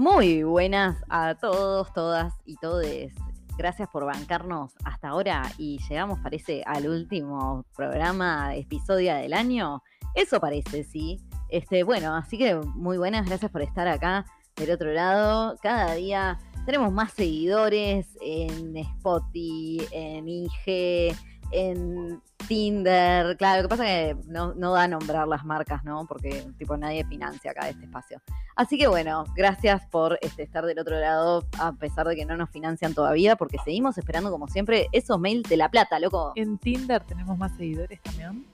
Muy buenas a todos, todas y todes. Gracias por bancarnos hasta ahora y llegamos, parece, al último programa, episodio del año. Eso parece, sí. Este, bueno, así que muy buenas, gracias por estar acá del otro lado. Cada día tenemos más seguidores en Spotify, en IG, en Tinder. Claro, lo que pasa es que no, no da a nombrar las marcas, ¿no? Porque tipo nadie financia acá este espacio. Así que bueno, gracias por este, estar del otro lado, a pesar de que no nos financian todavía, porque seguimos esperando, como siempre, esos mails de la plata, loco. En Tinder tenemos más seguidores también.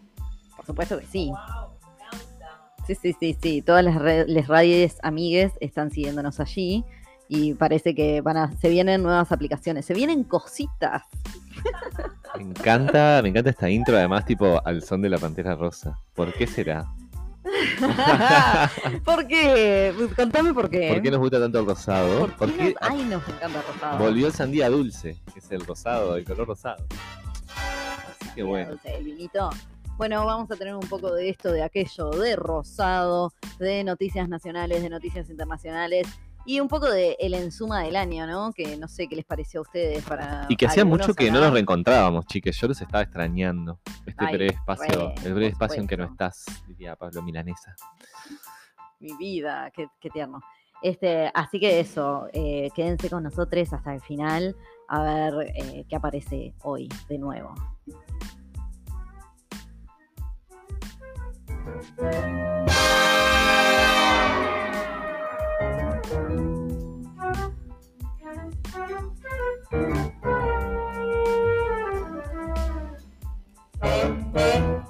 Por supuesto que sí. Sí, sí, sí, sí. Todas las, red- les radios amigues están siguiéndonos allí y parece que van a, se vienen nuevas aplicaciones, se vienen cositas. Me encanta, me encanta esta intro, además, tipo al son de la pantera rosa. ¿Por qué será? ¿Por qué? Contame por qué. ¿Por qué nos gusta tanto el rosado? ¿Por qué Ay, nos encanta el rosado. volvió el sandía dulce, que es el rosado, el color rosado. Así que bueno. Dulce, El vinito. Bueno, vamos a tener un poco de esto, de aquello, de rosado, de noticias nacionales, de noticias internacionales y un poco de el ensuma del año, ¿no? Que no sé qué les pareció a ustedes para. Y que hacía mucho que no nos reencontrábamos, chiques. Yo los estaba extrañando. Este Ay, breve espacio, re, el breve espacio en que no estás, diría Pablo Milanesa. Mi vida, qué, qué tierno. Este, así que eso, eh, quédense con nosotros hasta el final a ver eh, qué aparece hoy de nuevo. Del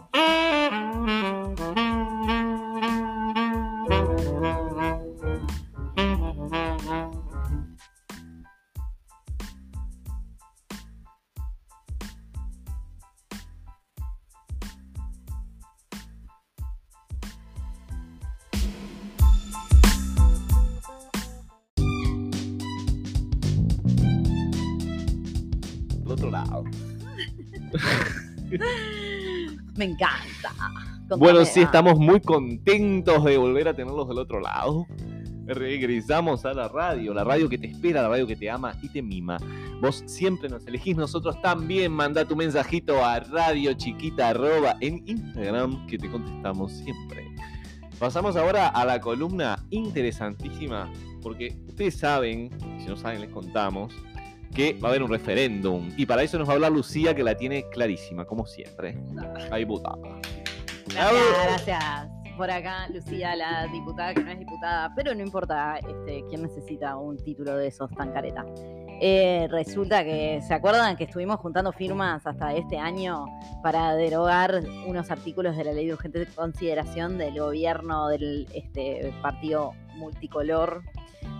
otro lado. Me encanta. Contame, Bueno, sí, ah, estamos muy contentos de volver a tenerlos del otro lado. Regresamos a la radio, la radio que te espera, la radio que te ama y te mima. Vos siempre nos elegís, nosotros también. Manda tu mensajito a radio chiquita arroba en Instagram que te contestamos siempre. Pasamos ahora a la columna interesantísima, porque ustedes saben, si no saben les contamos, que va a haber un referéndum. Y para eso nos va a hablar Lucía, que la tiene clarísima, como siempre. Ahí. Gracias, gracias. Por acá, Lucía, la diputada que no es diputada, pero no importa este, quién necesita un título de esos tan careta. Eh, resulta que, ¿se acuerdan que estuvimos juntando firmas hasta este año para derogar unos artículos de la ley de urgente consideración del gobierno del este, partido multicolor?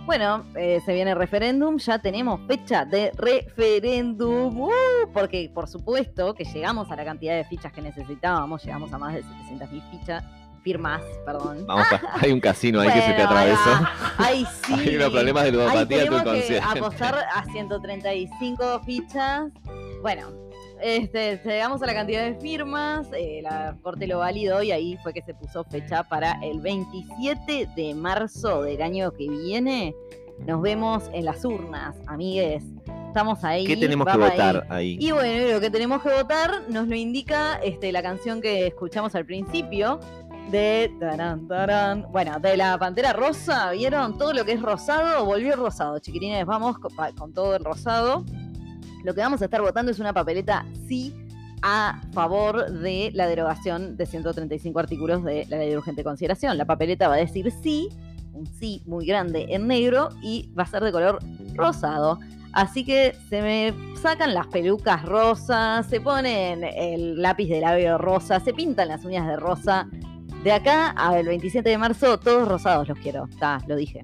Bueno, eh, se viene el referéndum, ya tenemos fecha de referéndum, ¡uh! porque por supuesto que llegamos a la cantidad de fichas que necesitábamos, llegamos a más de 700.000 fichas, firmas, perdón. Vamos a- hay un casino ahí que se te atravesó. ahí- sí. Hay unos problemas de ludopatía en tu inconsciente. apostar a 135 fichas. Bueno, este, llegamos a la cantidad de firmas, eh, la corte lo validó y ahí fue que se puso fecha para el 27 de marzo del año que viene. Nos vemos en las urnas, amigues. Estamos ahí. ¿Qué tenemos que ahí. votar ahí? Y bueno, lo que tenemos que votar nos lo indica este, la canción que escuchamos al principio de tarán, tarán, bueno, de la Pantera Rosa, ¿vieron? Todo lo que es rosado volvió rosado, chiquilines, vamos con, con todo el rosado. Lo que vamos a estar votando es una papeleta sí a favor de la derogación de 135 artículos de la ley de urgente consideración. La papeleta va a decir sí, un sí muy grande en negro y va a ser de color rosado. Así que se me sacan las pelucas rosas, se ponen el lápiz de labio rosa, se pintan las uñas de rosa. De acá al 27 de marzo, todos rosados los quiero. Está, lo dije.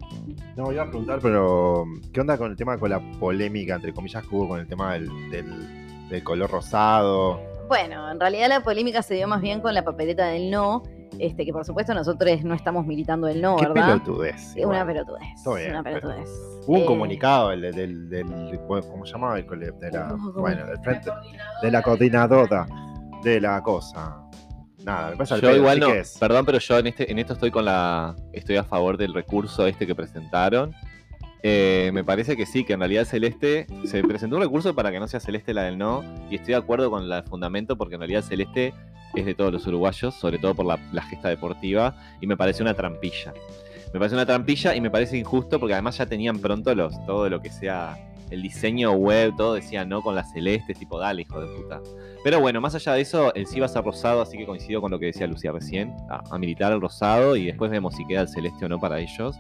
No, iba a preguntar, pero ¿qué onda con el tema, con la polémica, entre comillas, que hubo con el tema del, del- del color rosado? Bueno, en realidad la polémica se dio más bien con la papeleta del no, este, que por supuesto nosotros no estamos militando el no, Qué ¿verdad? pelotudez. Igual. una pelotudez. Todo bien, una pelotudez. Hubo un Eh, comunicado del, del, del- ¿cómo se llamaba? El de la, bueno, del frente, de la coordinadora de la cosa. Nada, me pasa el Yo pedo, igual no, chiques. perdón, pero yo en este, en esto estoy con la, estoy a favor del recurso este que presentaron, Eh, me parece que sí, que en realidad Celeste se presentó un recurso para que no sea Celeste la del no, y estoy de acuerdo con el fundamento porque en realidad Celeste es de todos los uruguayos, sobre todo por la, la gesta deportiva, y me parece una trampilla. Me parece una trampilla y me parece injusto porque además ya tenían pronto los, todo lo que sea el diseño web, todo decía no con la celeste, tipo dale, hijo de puta. Pero bueno, más allá de eso, el sí va a ser rosado, así que coincido con lo que decía Lucía recién, a, militar el rosado y después vemos si queda el celeste o no para ellos.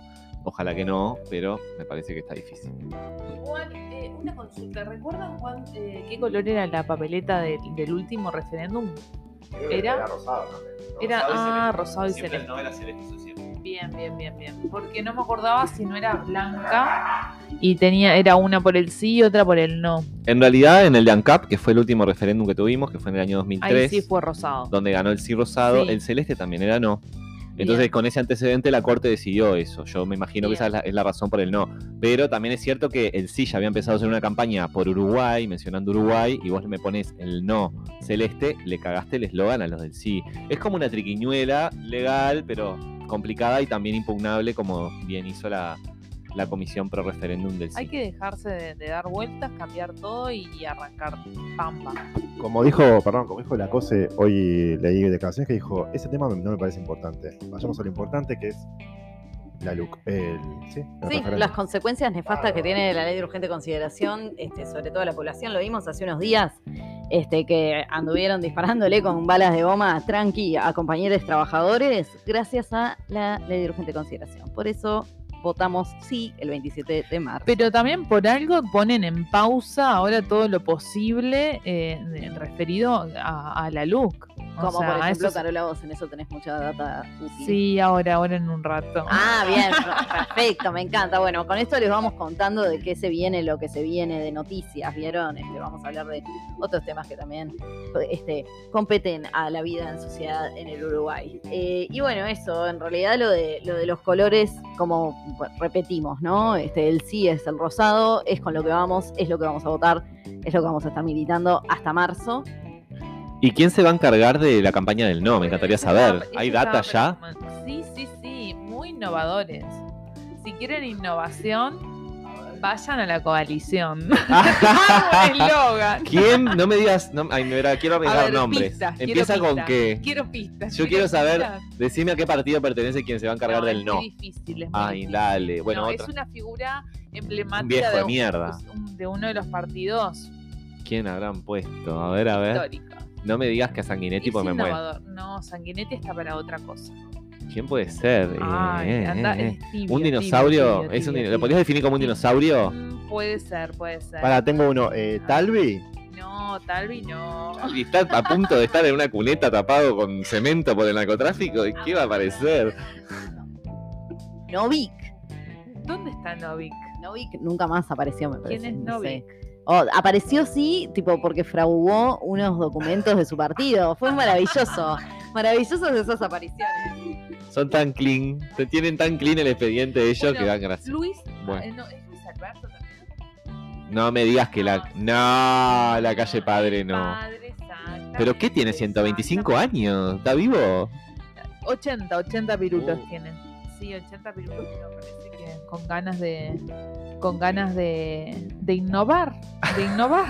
Ojalá que no, pero me parece que está difícil. Juan, eh, una consulta. ¿Recuerdan Juan, eh, qué color era la papeleta del último referéndum? Era- rosado también. ¿no? Era Rosado y ah, celeste. rosado y Siempre celeste. el no era celeste, siempre. Bien, bien, bien, bien. Porque no me acordaba si no era blanca y tenía era una por el sí y otra por el no. En realidad, en el de ANCAP, que fue el último referéndum que tuvimos, que fue en el año 2003, Ahí sí fue rosado. donde ganó el sí rosado, Sí. el celeste también era no. Entonces, Bien. con ese antecedente, la Corte decidió eso. Yo me imagino que esa es la, es la razón por el no. Pero también es cierto que el sí ya había empezado a hacer una campaña por Uruguay, mencionando Uruguay, y vos me pones el no celeste, le cagaste el eslogan a los del sí. Es como una triquiñuela legal, pero complicada y también impugnable, como bien hizo la, la comisión pro referéndum del sí. Hay que dejarse de, de dar vueltas, cambiar todo y, y arrancar pampa. Como dijo, perdón, como dijo la COSE, hoy leí declaraciones que dijo, ese tema no me parece importante. Vayamos a lo importante que es la LUC. El, ¿sí? Las consecuencias nefastas que tiene la ley de urgente consideración, este, sobre todo la población, lo vimos hace unos días, este, que anduvieron disparándole con balas de goma tranqui a compañeros trabajadores, gracias a la ley de urgente consideración. Por eso votamos sí el 27 de marzo. Pero también por algo ponen en pausa ahora todo lo posible eh, referido a, a la LUC. O Como sea, por ejemplo, eso- Carola, vos en eso tenés mucha data útil. Sí, ahora, ahora en un rato. Ah, bien, perfecto, me encanta. Bueno, con esto les vamos contando de qué se viene, lo que se viene de noticias, ¿vieron? Este, vamos a hablar de otros temas que también este, competen a la vida en sociedad en el Uruguay. Eh, y bueno, eso, en realidad lo de, lo de los colores, como bueno, repetimos, ¿no? Este, el sí es el rosado, es con lo que vamos, es lo que vamos a votar, es lo que vamos a estar militando hasta marzo. ¿Y quién se va a encargar de la campaña del no? Me encantaría saber. ¿Hay data ya? Sí, sí, sí, muy innovadores. Si quieren innovación, vayan a la coalición. Eslogan. ¿Quién? No me digas. No, ay, mira, quiero A arriesgar nombres. pistas, quiero Empieza con qué. Quiero pistas. Yo quiero quiero saber, pistas. decime a qué partido pertenece quien se va a encargar No, del es no. muy difícil, es muy Ay, difícil. dale. Bueno, No, otra. es una figura emblemática Un viejo de, de un- mierda. un- de uno de los partidos ¿Quién habrán puesto? A ver, a ver. históricos. No me digas que a Sanguinetti Es porque me muero. No, Sanguinetti está para otra cosa. ¿Quién puede ser? Ay, eh, anda, eh, es tibio, ¿Un dinosaurio? tibio, ¿Es un din- ¿Lo podrías definir como un dinosaurio? Mm, Puede ser, puede ser. Para, tengo uno. Eh, Talvi. No, Talvi no. Y está a punto de estar en una cuneta tapado con cemento por el narcotráfico. ¿Y qué va a aparecer? Novik. ¿Dónde está Novik? Novik nunca más apareció, me parece. ¿Quién es no sé. Novik? Oh, apareció sí, tipo porque fraguó unos documentos de su partido. Fue maravilloso. Maravillosas esas apariciones. Son tan clean. Se tienen tan clean el expediente de ellos Bueno, que dan gracia. Luis, Bueno. eh, no, ¿es Luis Alberto también? No me digas que la. No, la calle padre no. Padre, exactamente, ¿Pero qué tiene? ¿125 años? ¿Está vivo? 80, 80 pirulos Oh. tienen. Sí, 80 pirulos, pero parece que con ganas de con ganas de, de innovar, de innovar.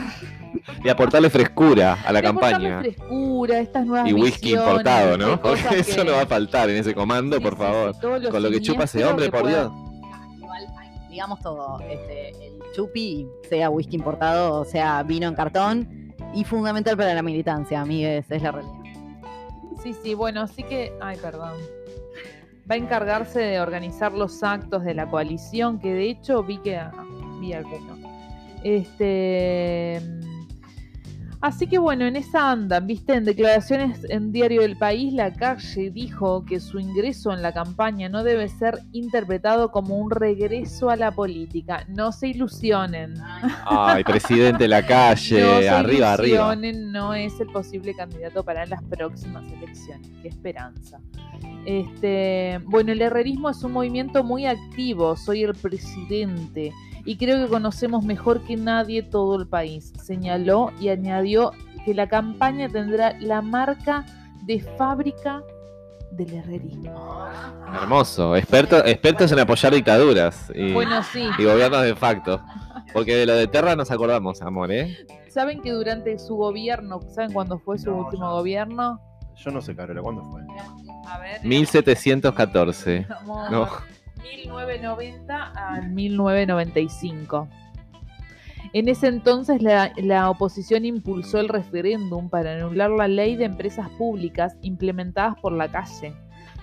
De aportarle frescura a la de aportarle campaña. frescura, estas nuevas Y whisky importado, ¿no? Porque cosas eso que- no va a faltar en ese comando, Sí, por favor. Con lo que chupa ese hombre, que por pueda- Dios. Digamos todo. Este, el chupi, sea whisky importado, o sea vino en cartón, y fundamental para la militancia, amigues, es la realidad. Sí, sí, bueno, así que, ay, perdón. Va a encargarse de organizar los actos de la coalición, que de hecho vi que ah, vi alguno. Este Así que bueno, en esa anda, viste, en declaraciones en Diario del País, la calle dijo que su ingreso en la campaña no debe ser interpretado como un regreso a la política. No se ilusionen. Ay, presidente de la No calle. se arriba, arriba. ilusionen, No es el posible candidato para las próximas elecciones. Qué esperanza. Este, bueno, el herrerismo es un movimiento muy activo. Soy el presidente y creo que conocemos mejor que nadie todo el país. Señaló y añadió que la campaña tendrá la marca de fábrica del herrerismo. Hermoso. Experto, expertos en apoyar dictaduras y, Bueno, sí. y gobiernos de facto. Porque de lo de Terra nos acordamos, amor, ¿eh? ¿Saben que durante su gobierno, ¿saben cuándo fue su No, último yo- gobierno? Yo no sé, Carola, ¿cuándo fue? A ver. 1714. amor, No. 1990 al 1995. En ese entonces la, la oposición impulsó el referéndum para anular la ley de empresas públicas implementadas por la calle.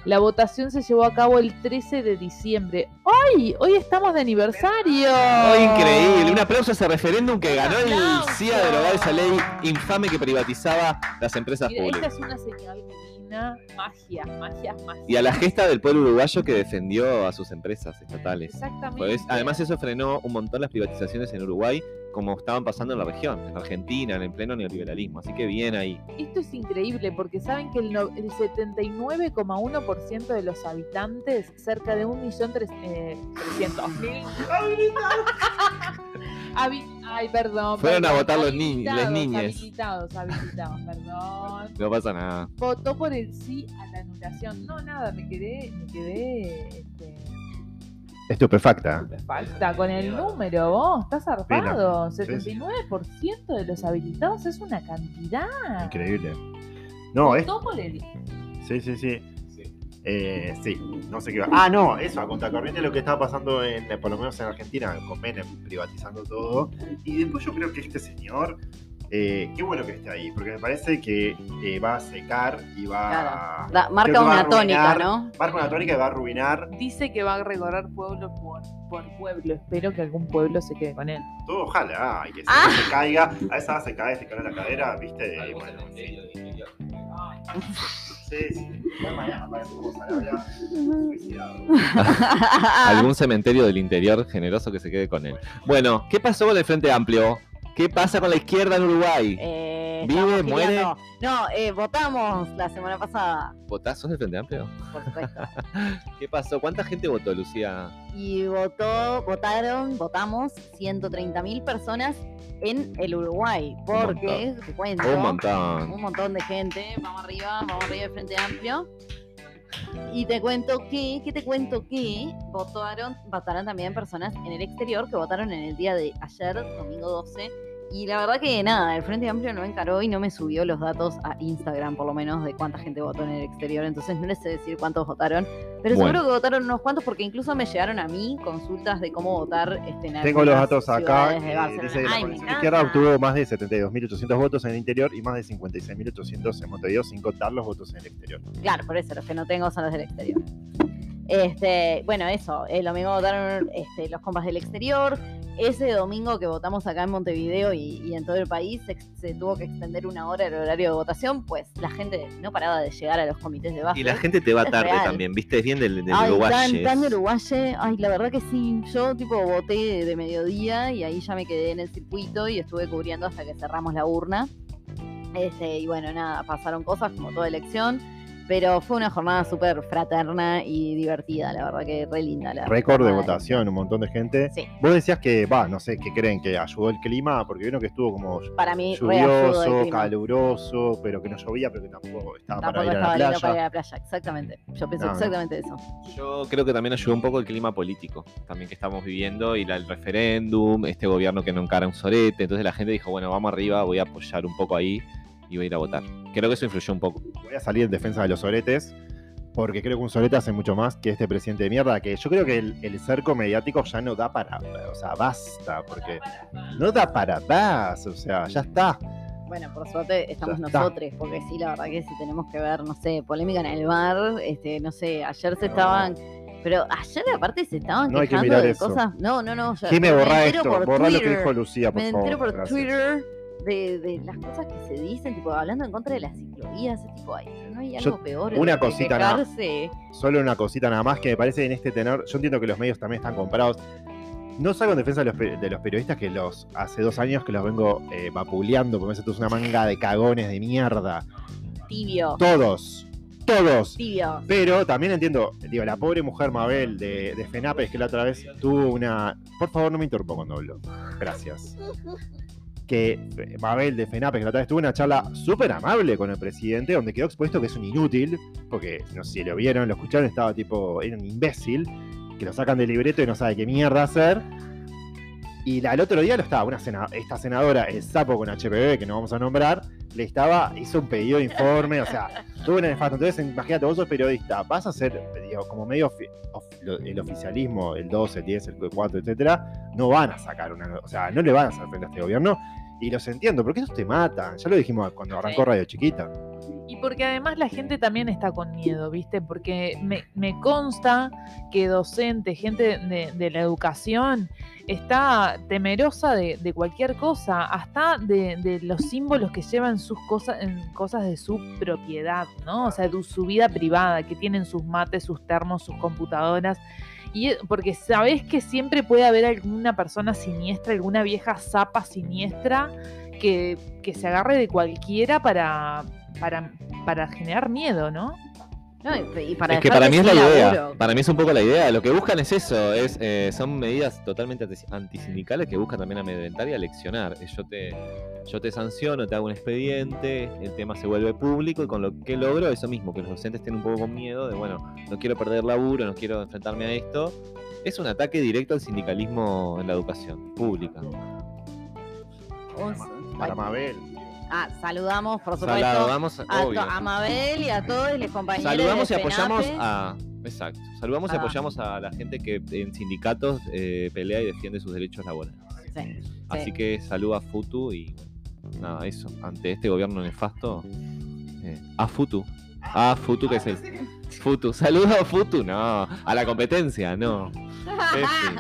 La votación se llevó a cabo el 13 de diciembre. ¡Hoy! Hoy estamos de aniversario. Oh, increíble. Un aplauso a ese referéndum que ganó el. CIA a derogar esa ley infame que privatizaba las empresas Mira, esta públicas. es una señal divina. Magia, magia, magia. Y a la gesta del pueblo uruguayo que defendió a sus empresas estatales. Exactamente. Pues, además eso frenó un montón las privatizaciones en Uruguay, como estaban pasando en la región, en Argentina, en el pleno neoliberalismo. Así que bien ahí. Esto es increíble porque saben que el, no- el 79,1% de los habitantes, cerca de 1.300.000 Habi- Ay, perdón. Fueron a votar los ni- las niñes. Habilitados, habilitados, perdón. No pasa nada. Votó por el sí a la anulación. No, nada, me quedé, me quedé este, Estupefacta. falta con el número, vos, estás zarpado. Sí, sí. 79% de los habilitados es una cantidad. Increíble. No, es. Votó por el Sí, sí, sí. Eh, sí, no sé qué va. Ah, no, eso, a contracorriente lo que estaba pasando en, por lo menos en Argentina, con Menem privatizando todo. Y después yo creo que este señor, eh, qué bueno que esté ahí, porque me parece que eh, va a secar y va. Da- marca va a una tónica, ¿no? Marca una tónica y va a arruinar Dice que va a recorrer pueblo por, por pueblo. Espero que algún pueblo se quede con él. todo, ojalá, y que se, Ah. se caiga. A esa hora se cae, se cae en la cadera, ¿viste? Y bueno, sí. Algún cementerio del interior generoso que se quede con él. Bueno, ¿qué pasó con el Frente Amplio? ¿Qué pasa con la izquierda en Uruguay? Eh, ¿Vive, muere? No, eh, votamos la semana pasada, ¿Votazos del Frente Amplio? por supuesto. ¿Qué pasó? ¿Cuánta gente votó, Lucía? y votó, votaron, votamos 130.000 personas en el Uruguay. Porque, te cuento, Un montón. un montón de gente. Vamos arriba, vamos arriba del Frente Amplio. Y te cuento que, que te cuento que votaron, votaron también personas en el exterior que votaron en el día de ayer, domingo 12. Y la verdad que nada, el Frente Amplio no encaró y no me subió los datos a Instagram, por lo menos, de cuánta gente votó en el exterior. Entonces no les sé decir cuántos votaron. Pero Bueno. seguro que votaron unos cuantos porque incluso me llegaron a mí consultas de cómo votar este, en Tengo los datos acá. de Barcelona. dice la Ay, encanta. izquierda obtuvo más de 72.800 votos en el interior y más de 56.800 en Montevideo, sin contar los votos en el exterior. Claro, por eso los que no tengo son los del exterior. Este, bueno, eso, el domingo votaron este, los compas del exterior. Ese domingo que votamos acá en Montevideo y, y en todo el país se, se tuvo que extender una hora el horario de votación, pues la gente no paraba de llegar a los comités de base. Y la gente te va Es tarde real. también, ¿viste? Es bien del, del Ay, uruguayes. tan, tan de uruguaye. Ay, la verdad que sí. Yo, tipo, voté de, de mediodía y ahí ya me quedé en el circuito y estuve cubriendo hasta que cerramos la urna. Este, y bueno, nada, pasaron cosas como toda elección. Pero fue una jornada súper fraterna y divertida, la verdad que re linda. La Récord de votación, un montón de gente. Sí, Vos decías que, va, no sé, ¿qué creen? ¿Que ayudó el clima? Porque vino que estuvo como para mí lluvioso, caluroso, pero que no llovía, pero que tampoco estaba para ir a la lindo para ir playa. a la playa, exactamente. Yo No, no. exactamente eso. Yo creo que también ayudó un poco el clima político, también que estamos viviendo, y la- el referéndum, este gobierno que no encara un sorete. Entonces la gente dijo, bueno, vamos arriba, voy a apoyar un poco ahí y voy a ir a votar. Creo que eso influyó un poco. Voy a salir en defensa de los soretes, porque creo que un sorete hace mucho más que este presidente de mierda, que yo creo que el, el cerco mediático ya no da para, o sea, basta, porque no da para más, o sea, ya está. Bueno, por suerte estamos nosotros, porque sí, la verdad que si tenemos que ver, no sé, polémica en el bar, este, no sé, ayer se estaban. Pero ayer aparte se estaban No hay que quejando mirar de eso. cosas. No, no, no. ya- ¿Quién me borra entero esto? por Borra lo que dijo Lucía, por Me favor. entero por gracias. Twitter de, de las cosas que se dicen, tipo hablando en contra de las ciclovías, tipo, ay, pero no hay Yo- algo peor. en una cosita nada. Solo una cosita nada más que me parece en este tenor. Yo entiendo que los medios también están comprados. No salgo en defensa de los, de los periodistas que los hace dos años que los vengo eh, vapuleando, porque me es una manga de cagones de mierda. Tibio, Todos, todos. tibio. Pero también entiendo, digo, la pobre mujer Mabel de, de FENAPES que la otra vez tuvo una. Por favor, no me interrumpa cuando hablo. Gracias. Que Mabel de FENAPE, que la otra vez tuvo una charla súper amable con el presidente, donde quedó expuesto que es un inútil, porque no sé si lo vieron, lo escucharon, estaba tipo, era un imbécil, que lo sacan del libreto y no sabe qué mierda hacer. Y la- al otro día lo estaba, una sena- esta senadora, el sapo con HPV, que no vamos a nombrar, le estaba, hizo un pedido de informe, o sea, tuvo una nefasto. Entonces, imagínate, vos sos periodista, vas a ser, digo, como medio ofi- of- lo- el oficialismo, el 12, el 10, el 4, etcétera, no van a sacar una, o sea, no le van a hacer frente a este gobierno. Y los entiendo, porque esos te matan. Ya lo dijimos cuando arrancó. Radio Chiquita. Y porque además la gente también está con miedo, ¿viste? Porque me, me consta que docente, gente de, de la educación, está temerosa de, de cualquier cosa, hasta de, de los símbolos que llevan sus cosas, en cosas de su propiedad, ¿no? O sea, de su vida privada, que tienen sus mates, sus termos, sus computadoras. Y porque sabés que siempre puede haber alguna persona siniestra, alguna vieja zapa siniestra que, que se agarre de cualquiera para, para, para generar miedo, ¿no? No, y, y para es que para mí es la idea. laburo. Para mí es un poco la idea. Lo que buscan es eso. Es, eh, son medidas totalmente anti- antisindicales que buscan también amedrentar y aleccionar. Eh, Yo te, yo te sanciono, te hago un expediente, el tema se vuelve público y con lo que logro eso mismo, que los docentes estén un poco con miedo de, bueno, no quiero perder laburo, no quiero enfrentarme a esto. Es un ataque directo al sindicalismo en la educación pública. Para Mabel. Ah, saludamos, por supuesto, Saludamos, a, obvio. a Mabel y a todos los compañeros. Saludamos y apoyamos a. Exacto. Saludamos y apoyamos a la gente que en sindicatos eh, pelea y defiende sus derechos laborales. Sí, Así sí. que saluda a Futu y bueno, nada, eso. Ante este gobierno nefasto, eh, a Futu. A Futu, que es el. Futu. Saluda a Futu, no. A la competencia, no. Fin.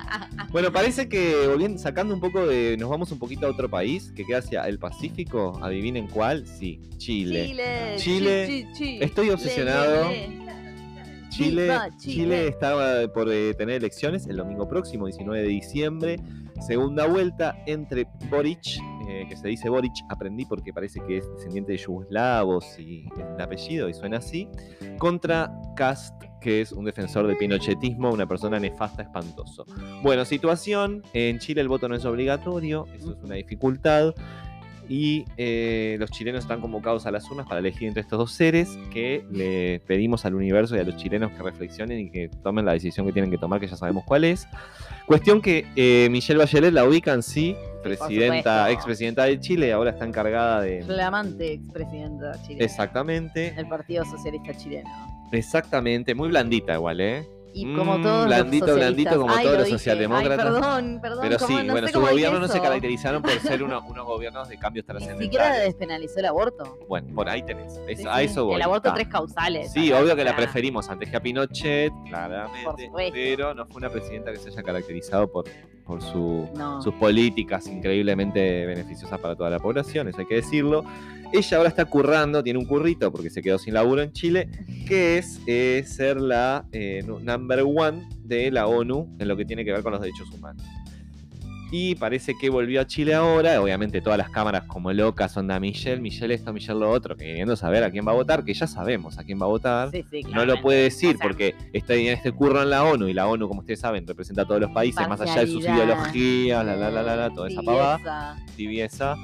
Bueno, parece que volviendo, sacando un poco de. Nos vamos un poquito a otro país que queda hacia el Pacífico. Adivinen cuál. Sí, Chile. Chile, Chile. chi- chi- chi. Estoy obsesionado. le, le. Chile, Chile. Chile. estaba por eh, tener elecciones el domingo próximo, 19 de diciembre. Segunda vuelta entre Boric, eh, que se dice Boric, aprendí porque parece que es descendiente de yugoslavos y el apellido y suena así, contra Cast, que es un defensor del pinochetismo, una persona nefasta, espantoso. Bueno, situación, en Chile el voto no es obligatorio, eso es una dificultad. Y eh, los chilenos están convocados a las urnas para elegir entre estos dos seres que le pedimos al universo y a los chilenos que reflexionen y que tomen la decisión que tienen que tomar, que ya sabemos cuál es. Cuestión que eh, Michelle Bachelet la ubican, sí, presidenta, expresidenta de Chile, ahora está encargada de... Flamante expresidenta chilena. Exactamente, El Partido Socialista Chileno. exactamente, muy blandita igual, ¿eh? Y como Mm, todos blandito, los blandito como Ay, todos lo los socialdemócratas. Ay, perdón, perdón. Pero sí, no bueno, sé su cómo gobierno dije no se caracterizaron por ser uno- unos gobiernos de cambios Ni siquiera trascendentales. despenalizó el aborto. Bueno, por ahí tenés. Es- Sí, a sí. eso voy. El aborto Ah. tres causales. Sí, obvio que la preferimos antes que a Pinochet, claramente, pero no fue una presidenta que se haya caracterizado por, por su, No. sus políticas increíblemente beneficiosas para toda la población, eso hay que decirlo. Ella ahora está currando, tiene un currito porque se quedó sin laburo en Chile, que es eh, ser la eh, nu- number one de la ONU en lo que tiene que ver con los derechos humanos. Y parece que volvió a Chile ahora. Obviamente todas las cámaras como locas son de Michelle, Michelle esto, Michelle lo otro, que queriendo saber a quién va a votar, que ya sabemos a quién va a votar. Sí, sí, No lo puede decir O sea, porque está en este curro en la ONU y la ONU, como ustedes saben, representa a todos los países, más allá de sus ideologías, la la la la, la toda esa pavada, tibieza.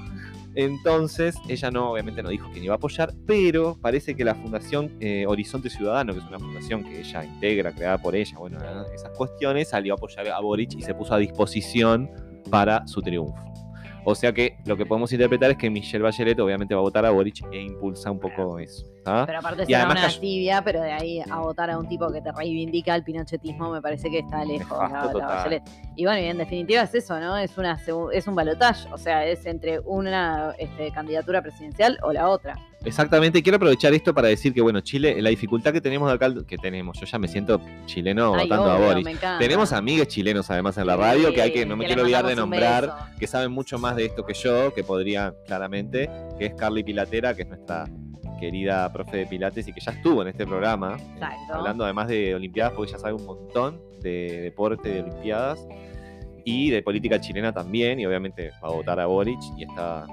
Entonces, ella no, obviamente no dijo que iba a apoyar, pero parece que la Fundación eh, Horizonte Ciudadano, que es una fundación que ella integra, creada por ella, bueno, esas cuestiones, salió a apoyar a Boric y se puso a disposición para su triunfo. O sea que lo que podemos interpretar es que Michelle Bachelet obviamente va a votar a Boric e impulsa un poco eso. Pero aparte Y será además una tibia, pero de ahí a votar a un tipo que te reivindica el pinochetismo me parece que está lejos. La- la. Y bueno, y en definitiva es eso, ¿no? Es una es un balotaje, o sea, es entre una este, candidatura presidencial o la otra. Exactamente, quiero aprovechar esto para decir que, bueno, Chile, la dificultad que tenemos de acá, que tenemos, yo ya me siento chileno Ay, votando a Boris. Tenemos amigos chilenos además en la radio, que hay que, no me quiero olvidar de nombrar, que saben mucho más de esto que yo, que podría claramente, que es Carly Pilatera, que es nuestra querida profe de Pilates y que ya estuvo en este programa, Exacto. hablando además de Olimpiadas, porque ella sabe un montón de deporte, de Olimpiadas y de política chilena también, y obviamente va a votar a Boric y está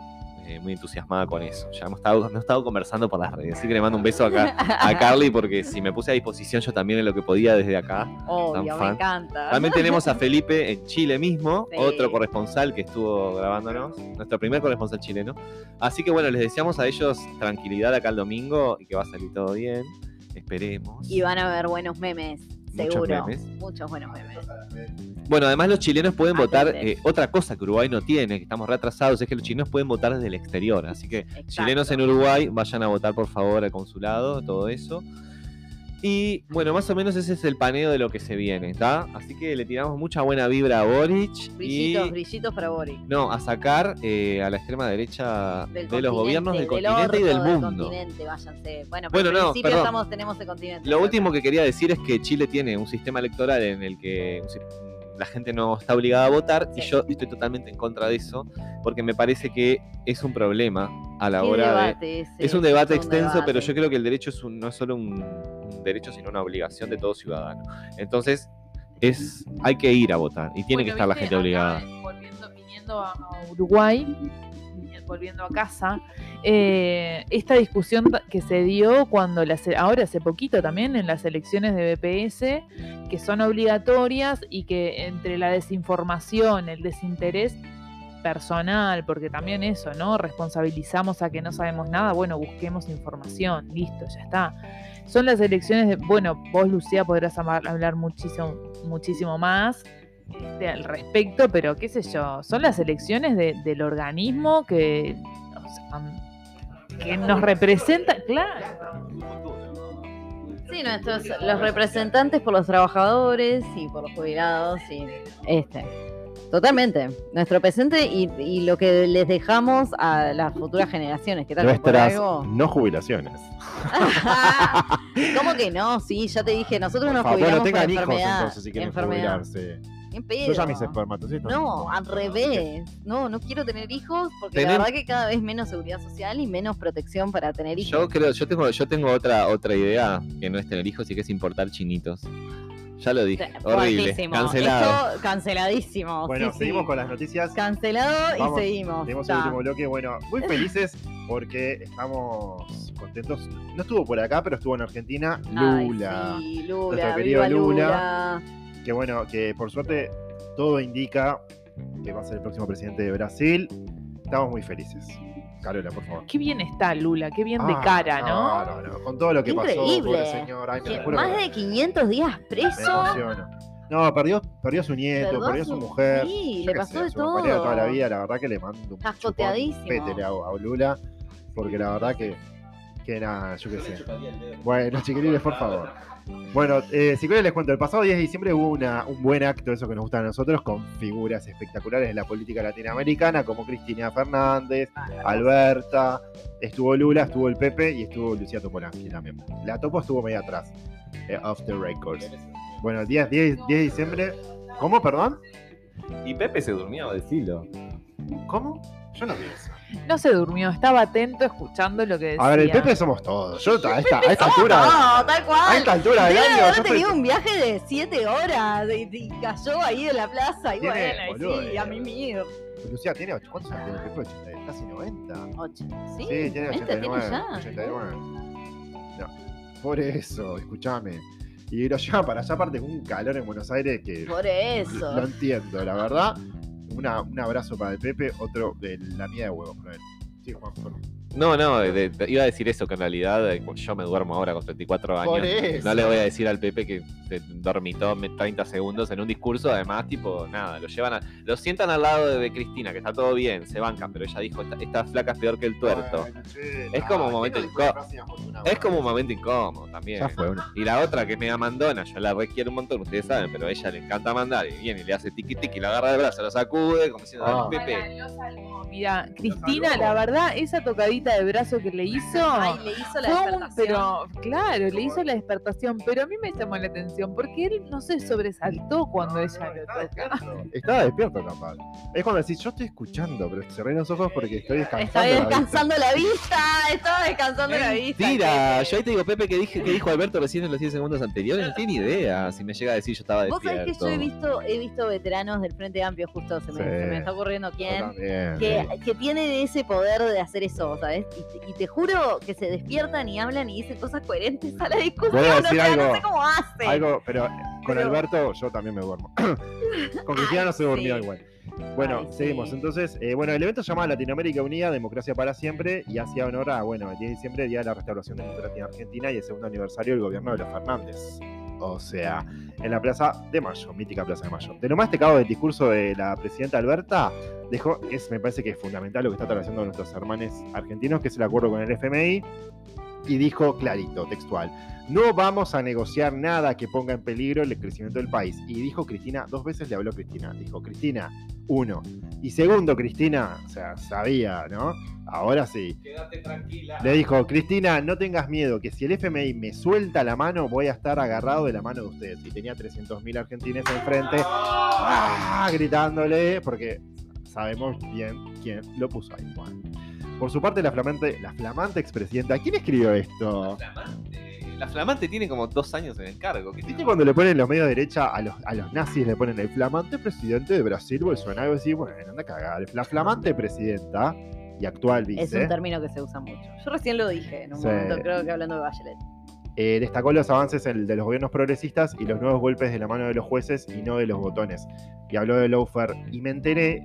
eh, muy entusiasmada con eso. Ya hemos estado, hemos estado conversando por las redes. Así que le mando un beso acá a Carly porque si me puse a disposición yo también en lo que podía desde acá. Obvio, me encanta. También tenemos a Felipe en Chile mismo, Sí. otro corresponsal que estuvo grabándonos, nuestro primer corresponsal chileno. Así que bueno, les deseamos a ellos tranquilidad acá el domingo y que va a salir todo bien. Esperemos. Y van a ver buenos memes, seguro. memes. Muchos buenos memes. Bueno, además los chilenos pueden votar, eh, otra cosa que Uruguay no tiene, que estamos retrasados, es que los chilenos pueden votar desde el exterior. Así que Exacto. chilenos en Uruguay, vayan a votar por favor al consulado, todo eso. Y bueno, más o menos ese es el paneo de lo que se viene, ¿está? Así que le tiramos mucha buena vibra a Boric Brillitos, y brillitos para Boris. no, a sacar eh, a la extrema derecha Del de los gobiernos del continente, y del mundo. continente, váyanse. Bueno, Bueno, pero no, principio perdón. estamos, tenemos el continente. Lo último que quería decir es que Chile tiene un sistema electoral en el que la gente no está obligada a votar y yo estoy totalmente en contra de eso porque me parece que es un problema a la ¿Qué hora de... ese? Es un debate extenso, pero yo creo que el derecho es un- no es solo un, un derecho, sino una obligación de todo ciudadano. Entonces, es, hay que ir a votar y tiene que estar la gente obligada. eh, volviendo, viniendo a, a Uruguay, vini- volviendo a casa, eh, esta discusión que se dio cuando las, ahora hace poquito también en las elecciones de BPS, que son obligatorias y que entre la desinformación, el desinterés personal, porque también eso, ¿no? Responsabilizamos a que no sabemos nada, bueno, busquemos información, listo, ya está. Son las elecciones de, bueno, vos Lucía podrás hablar muchísimo, muchísimo más este, al respecto, pero qué sé yo, son las elecciones de- del organismo que, que nos representa, claro. Sí, nuestros, los representantes por los trabajadores y por los jubilados y este. Totalmente. Nuestro presente y, y lo que les dejamos a las futuras generaciones. ¿Qué tal? ¿Por Nuestras algo? no jubilaciones. ¿Cómo que no? Sí, ya te dije, nosotros Por nos favor, jubilamos no tengan por hijos enfermedad. entonces si quieren enfermedad. jubilarse. Yo ya mis espermatozoides. No, al revés. No, no quiero tener hijos porque Tener- la verdad que cada vez menos seguridad social y menos protección para tener hijos. Yo creo, yo tengo, yo tengo otra, otra idea que no es tener hijos y que es importar chinitos. Ya lo dije. Horrible. Cancelado. Esto canceladísimo. Bueno, sí, seguimos sí. con las noticias. Cancelado Vamos, y seguimos. Tenemos Ta. el último bloque. Bueno, muy felices porque estamos contentos. No estuvo por acá, pero estuvo en Argentina. Ay, Lula. sí, Lula, Nuestro querido. Lula. Que bueno, que por suerte todo indica que va a ser el próximo presidente de Brasil. Estamos muy felices. Carola, por favor. Qué bien está Lula, qué bien de Ah, cara, ¿no? No, no, no. Con todo lo que Qué pasó, increíble. pobre señor. Ay, me Que juro Más que de 500 días me preso. emociono. No, perdió, perdió a su nieto, Perdió a perdió a su su- mujer. sí, Yo le qué pasó sé, de a su compañera todo. toda la vida, la verdad que le mando un chupón Cascoteadísimo. pete le hago a Lula, porque la verdad que, que nada, yo qué sé. Bueno, chiquilines, por favor. Bueno, eh, si quieren les cuento, el pasado 10 de diciembre hubo una, un buen acto, eso que nos gusta a nosotros, con figuras espectaculares de la política latinoamericana, como Cristina Fernández, Alberta, estuvo Lula, estuvo el Pepe y estuvo Lucía Topolansky también. La Topo estuvo medio atrás, eh, off the records. Bueno, el 10, 10, 10 de diciembre... ¿Cómo, perdón? Y Pepe se durmió, decilo. ¿Cómo? Yo no vi eso. No se durmió, estaba atento escuchando lo que decía. A ver, el Pepe somos todos. Yo a esta, a esta altura, No, tal a cual. esta altura del año, yo un viaje de 7 horas y, y cayó ahí en la plaza y bueno, boludo, sí, eh, a mimir. Lucía tiene ocho- ¿cuántos años tiene? Pepe? 80, casi 90. Ocho. Sí, Sí, tiene 90 89. tiene ya. 89. No, por eso, escúchame. Y lo llevan para allá, aparte con un calor en Buenos Aires que Por eso. lo entiendo, la verdad. Una- un abrazo para el Pepe, otro de la mía de huevos para él. Sí, No, no, de- de- iba a decir eso, que en realidad eh, yo me duermo ahora con 34 años. Por eso. No le voy a decir al Pepe que se dormitó me- 30 segundos en un discurso, además, tipo, nada, lo llevan a, lo sientan al lado de, de Cristina, que está todo bien, se bancan, pero ella dijo, esta, esta flaca es peor que el tuerto. Bueno, che, Es como un momento ¿quién no incó- dijo frase inafortunada? Es como un momento incómodo también. Ya fue una. Y la otra que es mega mandona, yo la requiero un montón, ustedes saben, pero a ella le encanta mandar y viene y le hace tiqui tiqui, la agarra de brazo, lo sacude, como diciendo, Ah. Pepe. Mira, Cristina, la verdad, esa tocadita de brazo que le hizo. Ay, le hizo la fue un- despertación. pero claro, le hizo la despertación, pero a mí me llamó la atención porque él no se sobresaltó cuando ella lo Estaba toca. despierto. Estaba despierto, capaz. Es cuando decís, yo estoy escuchando, pero cerré los ojos porque estoy descansando. Estaba la vista. descansando la vista, estaba descansando la vista. Pepe. yo ahí te digo, Pepe, que, dije, que dijo Alberto recién en los 10 segundos anteriores, no tiene ni idea si me llega a decir yo estaba Vos sabés despierto. que yo he visto, he visto veteranos del Frente Amplio, justo se me, Sí. se me está ocurriendo quién, también. que, que tienen ese poder de hacer eso, ¿sabes? Y te, y te juro que se despiertan y hablan y dicen cosas coherentes a la discusión. Voy a o decir sea, no algo- sé cómo hacen. Algo, pero con Pero- Alberto yo también me duermo. con Cristina no se durmió sí. igual. Bueno, Ay, sí. seguimos. Entonces, eh, bueno, el evento se llama Latinoamérica Unida, Democracia para Siempre, y hacía honor a, bueno, el 10 de diciembre, Día de la Restauración Democrática en Argentina y el segundo aniversario del gobierno de los Fernández. O sea, en la Plaza de Mayo, mítica Plaza de Mayo. De lo más destacado del discurso de la presidenta Alberta, dejó, es, me parece que es fundamental lo que está atravesando nuestros hermanos argentinos, que es el acuerdo con el FMI, y dijo clarito, textual, no vamos a negociar nada que ponga en peligro el crecimiento del país. Y dijo Cristina, dos veces le habló Cristina, dijo Cristina, uno. Y segundo, Cristina, o sea, sabía, ¿no? Ahora sí. Quédate tranquila. Le dijo, Cristina, no tengas miedo, que si el FMI me suelta la mano, voy a estar agarrado de la mano de ustedes. Y tenía 300.000 argentines enfrente, ¡ah! gritándole, porque sabemos bien quién lo puso ahí. Bueno. Por su parte, la flamante, la flamante expresidenta, ¿quién escribió esto? Flamante. La Flamante tiene como dos años en el cargo. ¿qué ¿Viste tiene? cuando le ponen los medios de derecha a los, a los nazis, le ponen el flamante presidente de Brasil, Bolsonaro? Y decís, bueno, anda a cagar. La flamante presidenta y actual Es vice un término que se usa mucho. Yo recién lo dije en un Sí. momento, creo que hablando de Bachelet. eh, destacó los avances en- de los gobiernos progresistas y los nuevos golpes de la mano de los jueces y no de los botones. Y habló de lawfare. Y me enteré, eh,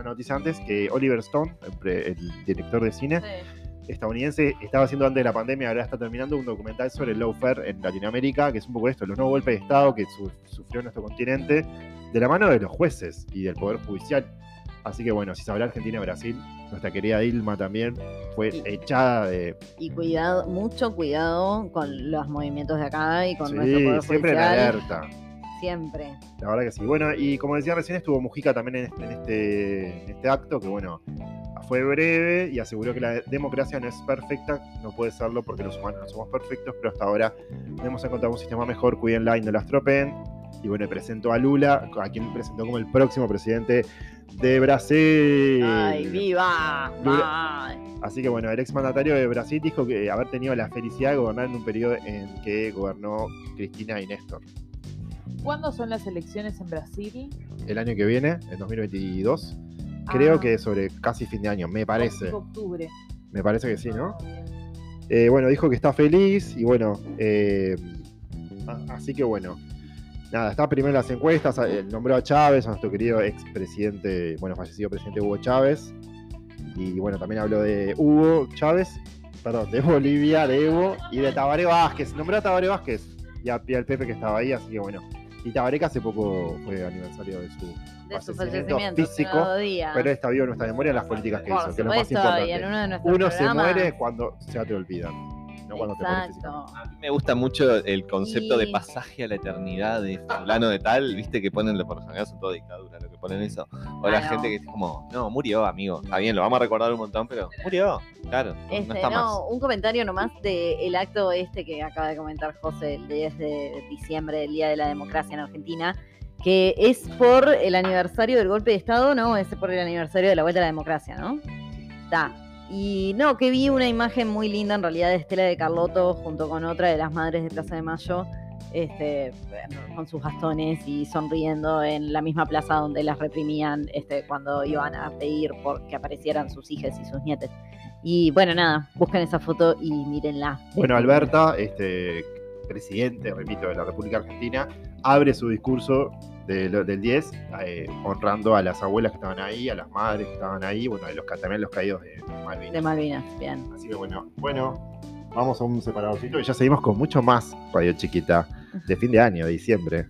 una noticia antes, que Oliver Stone, el, pre- el director de cine, estadounidense estaba haciendo antes de la pandemia, ahora está terminando un documental sobre el lawfare en Latinoamérica, que es un poco esto, los nuevos golpes de Estado que su- sufrió nuestro continente, de la mano de los jueces y del Poder Judicial. Así que bueno, si se habla Argentina y Brasil, nuestra querida Dilma también fue Y- echada de... Y cuidado, mucho cuidado con los movimientos de acá y con Sí, nuestro poder siempre en alerta. Siempre. La verdad que sí. Bueno, y como decía recién, estuvo Mujica también en este, en este, en este acto, que bueno, fue breve y aseguró que la democracia no es perfecta, no puede serlo porque los humanos no somos perfectos, pero hasta ahora hemos encontrado un sistema mejor, cuídenla y no la estropeen. Y bueno, presentó a Lula, a quien presentó como el próximo presidente de Brasil. Ay, viva. Lula-. Así que bueno, el exmandatario de Brasil dijo que haber tenido la felicidad de gobernar en un periodo en que gobernó Cristina y Néstor. ¿Cuándo son las elecciones en Brasil? El año que viene, en 2022, creo Ah, que sobre casi fin de año, me parece. Octubre. Me parece que sí, ¿no? Ah. Eh, bueno, dijo que está feliz y bueno, eh, así que bueno, nada, está primero en las encuestas, eh, nombró a Chávez, a nuestro querido expresidente, bueno, fallecido presidente Hugo Chávez, y bueno, también habló de Hugo Chávez, perdón, de Bolivia, de Evo y de Tabaré Vázquez, nombró a Tabaré Vázquez y a, y al Pepe que estaba ahí, así que bueno, y Tabaré que hace poco fue aniversario de su, De su Fallecimiento físico, pero está vivo en nuestra memoria en las políticas que Por hizo, que es lo más importante. en uno de Uno se muere cuando ya te olvidan, no cuando te mueres físicamente. Exacto. A mí me gusta mucho el concepto de pasaje a la eternidad de fulano de tal, viste que ponen, por general son todo dictadura lo que ponen eso. O la gente que es como, no, murió, amigo. Está bien, lo vamos a recordar un montón, pero murió. Claro, no- Este, no está más. no, un comentario nomás del acto este que acaba de comentar José, el 10 de diciembre, del Día de la Democracia en Argentina, que es por el aniversario del golpe de Estado, ¿no? Es por el aniversario de la vuelta a la democracia, ¿no? Está. Y no, que vi una imagen muy linda en realidad de Estela de Carlotto junto con otra de las madres de Plaza de Mayo, este, con sus bastones y sonriendo en la misma plaza donde las reprimían este, cuando iban a pedir por que aparecieran sus hijas y sus nietes. Y bueno, nada, busquen esa foto y mírenla. Bueno, Alberta, este presidente, repito, de la República Argentina, abre su discurso de lo- del 10, eh, honrando a las abuelas que estaban ahí, a las madres que estaban ahí, bueno, de los, también los caídos de Malvinas. De Malvinas, bien. Así que bueno, bueno, vamos a un separadorcito y ya seguimos con mucho más Radio Chiquita de fin de año, de diciembre.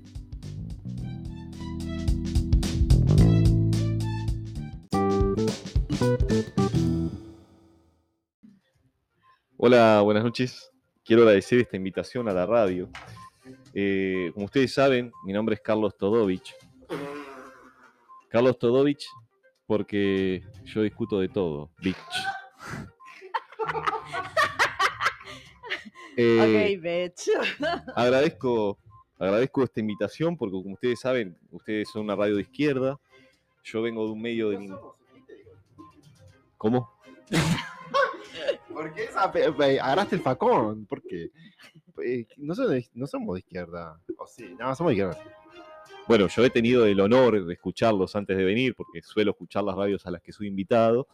Hola, buenas noches. Quiero agradecer esta invitación a la radio. Eh, como ustedes saben, mi nombre es Carlos Todovich. Carlos Todovich porque yo discuto de todo, bitch. Eh, ok, bitch. agradezco, agradezco esta invitación porque como ustedes saben, ustedes son una radio de izquierda. Yo vengo de un medio de... ¿Cómo? ¿Por qué esa agarraste el facón? ¿Por qué? Eh, No, somos de izquierda. O sí, no, somos de izquierda. Bueno, yo he tenido el honor de escucharlos antes de venir, porque suelo escuchar las radios a las que soy invitado,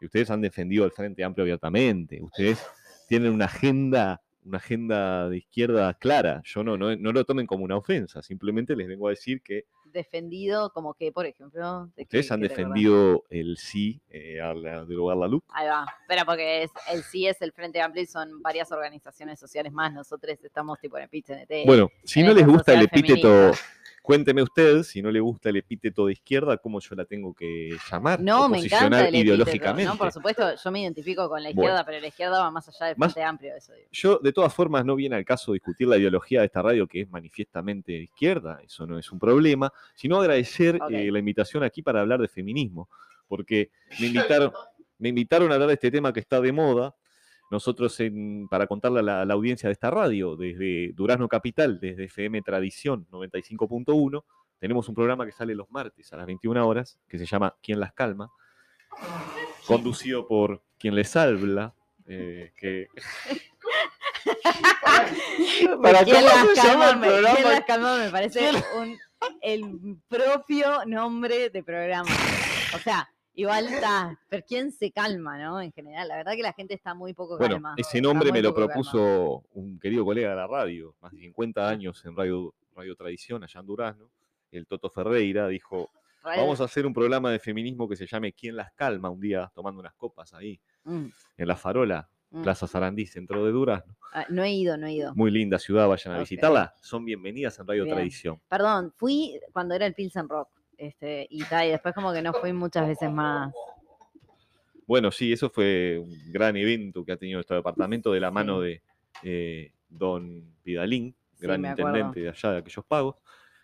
y ustedes han defendido al Frente Amplio abiertamente. Ustedes tienen una agenda, una agenda de izquierda clara. Yo no, no lo tomen como una ofensa, simplemente les vengo a decir que Defendido como que, por ejemplo. ¿de ustedes han defendido el sí eh, a la- derogar la LUC. Ahí va. Pero porque es, el sí es el Frente Amplio y son varias organizaciones sociales más. Nosotros estamos tipo en el PIT-NT. Bueno, si no les gusta el epíteto, feminista. Cuénteme usted, si no le gusta el epíteto de izquierda, ¿cómo yo la tengo que llamar? No, o me encanta el epíteto, ideológicamente. ¿no? Por supuesto, yo me identifico con la Bueno. izquierda, pero la izquierda va más allá del Más- Frente Amplio, eso digo. Yo, de todas formas, no viene al caso discutir la ideología de esta radio, que es manifiestamente de izquierda, eso no es un problema, sino agradecer eh, la invitación aquí para hablar de feminismo, porque me invitaron, me invitaron a hablar de este tema que está de moda. Nosotros, en- para contarle a la, a la audiencia de esta radio, desde Durazno Capital, desde FM Tradición 95.1, tenemos un programa que sale los martes a las 21 horas, que se llama ¿Quién las calma? Conducido por quien les habla, eh, que ¿Para ¿Quién cómo las se llama el Me- programa? ¿Quién las calma? Me parece un, el propio nombre de programa. O sea, igual está, pero ¿quién se calma, no? En general, la verdad que la gente está muy poco Bueno, calma. ese nombre me lo calma. propuso un querido colega de la radio, más de 50 años en Radio, radio Tradición, allá en Durazno, el Toto Ferreira, dijo, vamos a hacer un programa de feminismo que se llame ¿Quién las calma? Un día tomando unas copas ahí, Mm, en La Farola, mm. Plaza Sarandí, centro de Durazno. Ah, no he ido, no he ido. Muy linda ciudad, vayan a visitarla. Son bienvenidas en Radio Bien. Tradición. Perdón, fui cuando era el Pilsen Rock. Este, y, ta, y después como que no fui muchas veces más. Bueno, sí, eso fue un gran evento que ha tenido nuestro departamento de la mano Sí. de eh, don Vidalín, gran intendente de allá de aquellos pagos,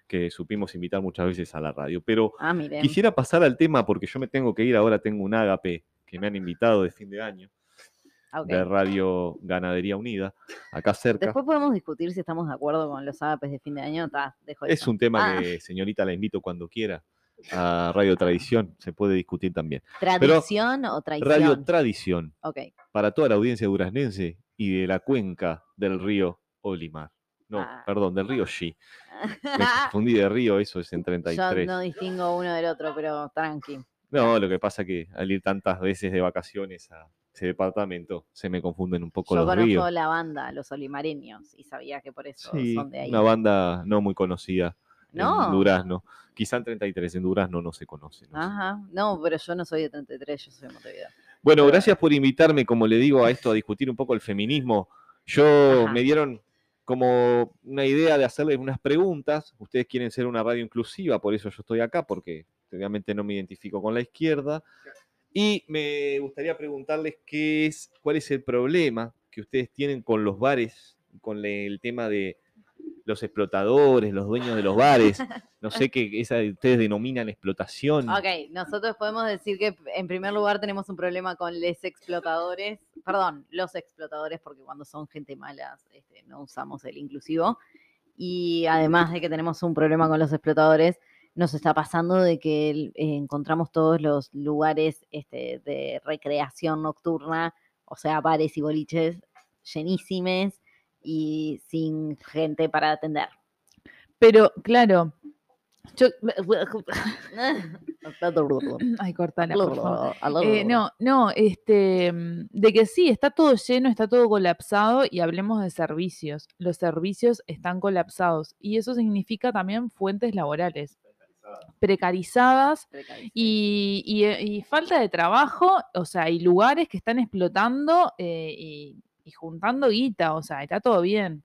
que supimos invitar muchas veces a la radio. Pero Ah, quisiera pasar al tema porque yo me tengo que ir, ahora tengo un ágape que me han invitado de fin de año, Ah, de Radio Ganadería Unida, acá cerca. Después podemos discutir si estamos de acuerdo con los ágapes de fin de año. Ta, dejo Es un tema Ah. que, señorita, la invito cuando quiera a Radio Tradición, se puede discutir también. ¿Tradición o traición? Radio Tradición, ok. para toda la audiencia duraznense y de la cuenca del río Olimar. No, Ah. perdón, del río Xi. Me confundí de río, eso es en Yo 33. no distingo uno del otro, pero tranqui. No, lo que pasa que al ir tantas veces de vacaciones a ese departamento, se me confunden un poco Yo los conozco ríos. la banda, los olimareños, y sabía que por eso Sí, son de ahí. una banda no muy conocida No. en Durazno. Quizá en 33, en Durazno no se conoce. no sé. Ajá. No, pero yo no soy de 33, yo soy de Montevideo. Bueno, Pero- gracias por invitarme, como le digo, a esto, a discutir un poco el feminismo. Yo Ajá. me dieron como una idea de hacerles unas preguntas. Ustedes quieren ser una radio inclusiva, por eso yo estoy acá, porque obviamente no me identifico con la izquierda. Y me gustaría preguntarles qué es, cuál es el problema que ustedes tienen con los bares, con el tema de los explotadores, los dueños de los bares. No sé qué esa ustedes denominan explotación. Ok, nosotros podemos decir que en primer lugar tenemos un problema con los explotadores, perdón, los explotadores, porque cuando son gente mala este, no usamos el inclusivo. Y además de que tenemos un problema con los explotadores, nos está pasando de que eh, encontramos todos los lugares este, de recreación nocturna, o sea, bares y boliches llenísimes y sin gente para atender. Pero, claro. Yo. Ay, cortala, por favor. Eh, no, no, este, de que sí, está todo lleno, está todo colapsado y hablemos de servicios. Los servicios están colapsados y eso significa también fuentes laborales precarizadas y, y, eh, y falta de trabajo, o sea, y lugares que están explotando eh, y, y juntando guita, o sea, está todo bien.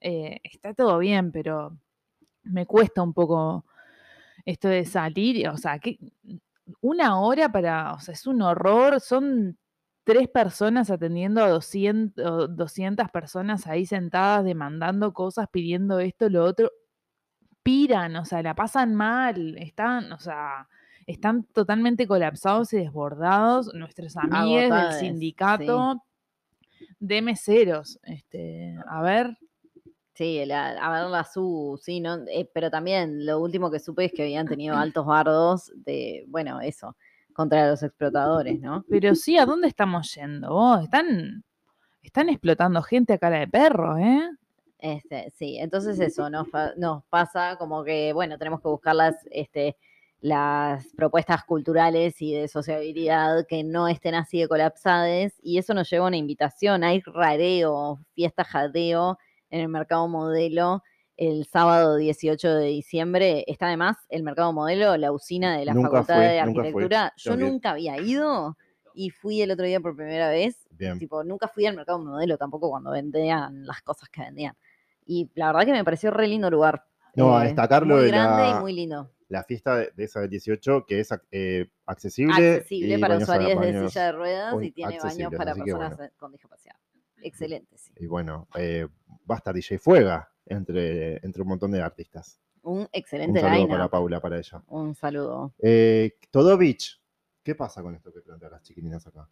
Eh, está todo bien, pero me cuesta un poco esto de salir, o sea, que una hora para, o sea, es un horror, son tres personas atendiendo a 200, o 200 personas ahí sentadas demandando cosas, pidiendo esto, lo otro, piran, o sea, la pasan mal, están, o sea, están totalmente colapsados y desbordados nuestros amigos del sindicato de meseros. Este, a ver, Sí, la- a ver la SU, sí, no, eh, pero también lo último que supe es que habían tenido altos bardos de, bueno, eso, contra los explotadores, ¿no? pero sí, ¿a dónde estamos yendo? vos? están, están explotando gente a cara de perro, ¿eh? Este, sí, entonces eso nos, pa- nos pasa como que, bueno, tenemos que buscar las, este, las propuestas culturales y de sociabilidad que no estén así de colapsadas y eso nos lleva a una invitación, hay rareo, fiesta jadeo en el mercado modelo el sábado 18 de diciembre. Está además el mercado modelo, la usina de la Nunca Facultad de nunca. Arquitectura. Yo nunca había ido y fui el otro día por primera vez Bien. Tipo, nunca fui al mercado modelo tampoco cuando vendían las cosas que vendían. Y la verdad que me pareció re lindo lugar. No, a Eh, destacar lo muy de grande la- y muy lindo. La fiesta de, de esa del 18, que es eh, accesible. Accesible para usuarios de baños- silla de ruedas un- y tiene baños para personas bueno. con discapacidad. Excelente, sí. Y bueno, eh, va a estar DJ Fuega entre, entre un montón de artistas. Un Un excelente saludo line para Paula, para ella. Un saludo. Eh, Todovich, ¿qué pasa con esto que plantean las chiquilinas acá?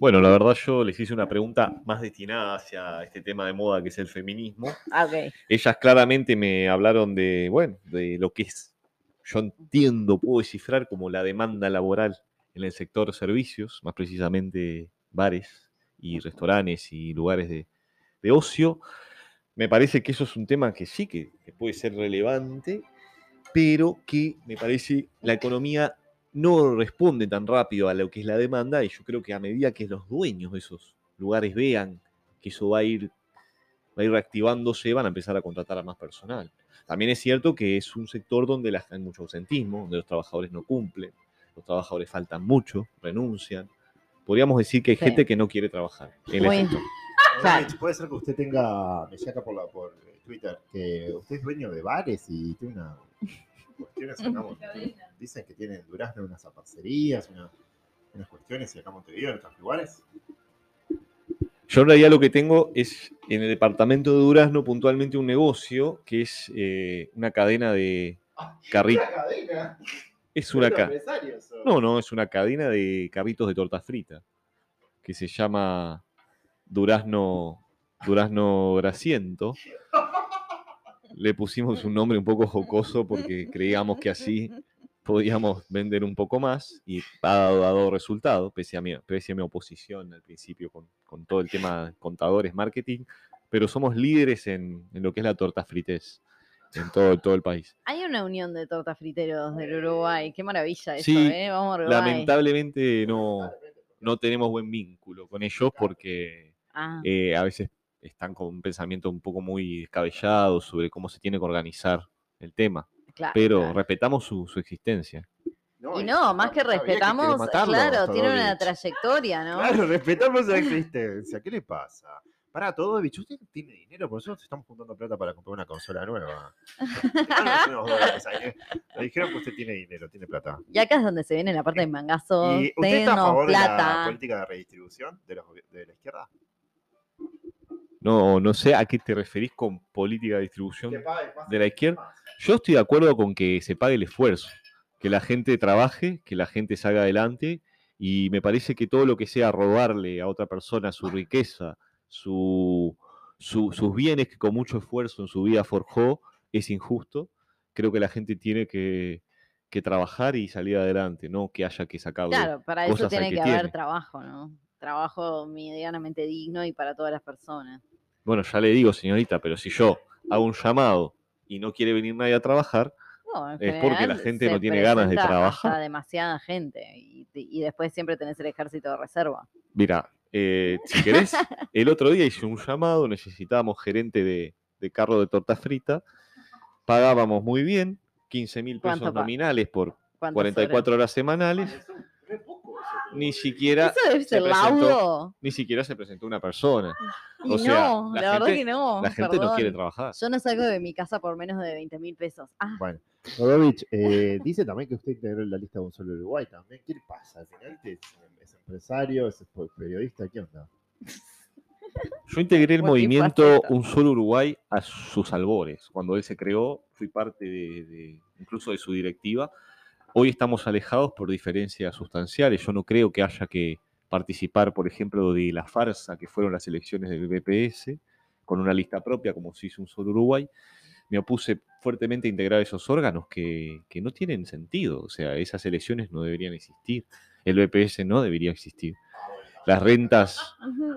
Bueno, la verdad yo les hice una pregunta más destinada hacia este tema de moda que es el feminismo. Ah, ok. Ellas claramente me hablaron de, bueno, de lo que es, yo entiendo, puedo descifrar como la demanda laboral en el sector servicios, más precisamente bares y restaurantes y lugares de, de ocio. Me parece que eso es un tema que sí que, que puede ser relevante, pero que me parece la economía no responde tan rápido a lo que es la demanda y yo creo que a medida que los dueños de esos lugares vean que eso va a ir va a ir reactivándose, van a empezar a contratar a más personal. También es cierto que es un sector donde la- hay mucho ausentismo, donde los trabajadores no cumplen, los trabajadores faltan mucho, renuncian. Podríamos decir que hay Sí. gente que no quiere trabajar en Muy- el sector. Claro. Todovich, Puede ser que usted tenga, me por, la, por eh, Twitter, que usted es dueño de bares y tiene una cuestiones acá. Monte- Dicen que tiene en Durazno unas zapacerías, una- unas cuestiones y acá Montevideo, en otros lugares. Yo en realidad lo que tengo es en el departamento de Durazno puntualmente un negocio que es eh, una cadena de carritos. cadena. Es una ca- No, no, es una cadena de carritos de torta frita que se llama Durazno, Durazno Grasiento. Le pusimos un nombre un poco jocoso porque creíamos que así podíamos vender un poco más y ha dado, resultado, pese a, mi, pese a mi oposición al principio con, con todo el tema contadores, marketing, pero somos líderes en, en lo que es la torta frites en todo, todo el país. Hay una unión de tortas friteros del Uruguay. Qué maravilla eso, Sí, ¿eh? Vamos a Uruguay. Lamentablemente no, no tenemos buen vínculo con ellos porque Ah, eh, a veces están con un pensamiento un poco muy descabellado sobre cómo se tiene que organizar el tema. claro, Pero claro. respetamos su, su existencia. Y no, más que respetamos, claro, tiene una trayectoria, ¿no? Claro, respetamos la existencia. ¿Qué le pasa? Para todo, bicho, usted tiene dinero, por eso estamos juntando plata para comprar una consola nueva. Le dijeron que usted tiene dinero, tiene plata. Y acá es donde se viene la parte de mangazo. ¿Y usted está a favor de la política de redistribución de, los gobi- de la izquierda? No, no sé a qué te referís con política de distribución. de la izquierda. Yo estoy de acuerdo con que se pague el esfuerzo, que la gente trabaje, que la gente salga adelante y me parece que todo lo que sea robarle a otra persona su riqueza, su, su- sus bienes que con mucho esfuerzo en su vida forjó, es injusto. Creo que la gente tiene que, que trabajar y salir adelante, no que haya que sacarle. Claro, para eso tiene que que, haber tiene. trabajo, ¿no? Trabajo medianamente digno y para todas las personas. Bueno, ya le digo, señorita, pero si yo hago un llamado y no quiere venir nadie a trabajar, No, Es porque la gente no tiene ganas de trabajar. demasiada gente y, y después siempre tenés el ejército de reserva. Mira, eh, si querés, el otro día hice un llamado, necesitábamos gerente de, de carro de torta frita, pagábamos muy bien, 15 mil ¿Cuánto pesos nominales por ¿Cuántas 44 horas semanales, ni siquiera, horas? Eso debe se presentó- ni siquiera se presentó una persona. Y o sea, no, la la, verdad gente- que no. La gente no quiere trabajar. Yo no salgo de mi casa por menos de 20 mil pesos. Ah, Bueno, Rodovich, eh, dice también que usted integró en la lista de un solo Uruguay también. ¿Qué le pasa? Al final usted es, es empresario, es periodista, ¿qué onda? Yo integré el movimiento. Un Solo Uruguay a sus albores. Cuando él se creó, fui parte de, de- incluso de su directiva. Hoy estamos alejados por diferencias sustanciales. Yo no creo que haya que participar, por ejemplo, de la farsa que fueron las elecciones del BPS, con una lista propia, como se hizo un solo Uruguay. Me opuse fuertemente a integrar esos órganos que, que no tienen sentido. O sea, esas elecciones no deberían existir. El BPS no debería existir. Las rentas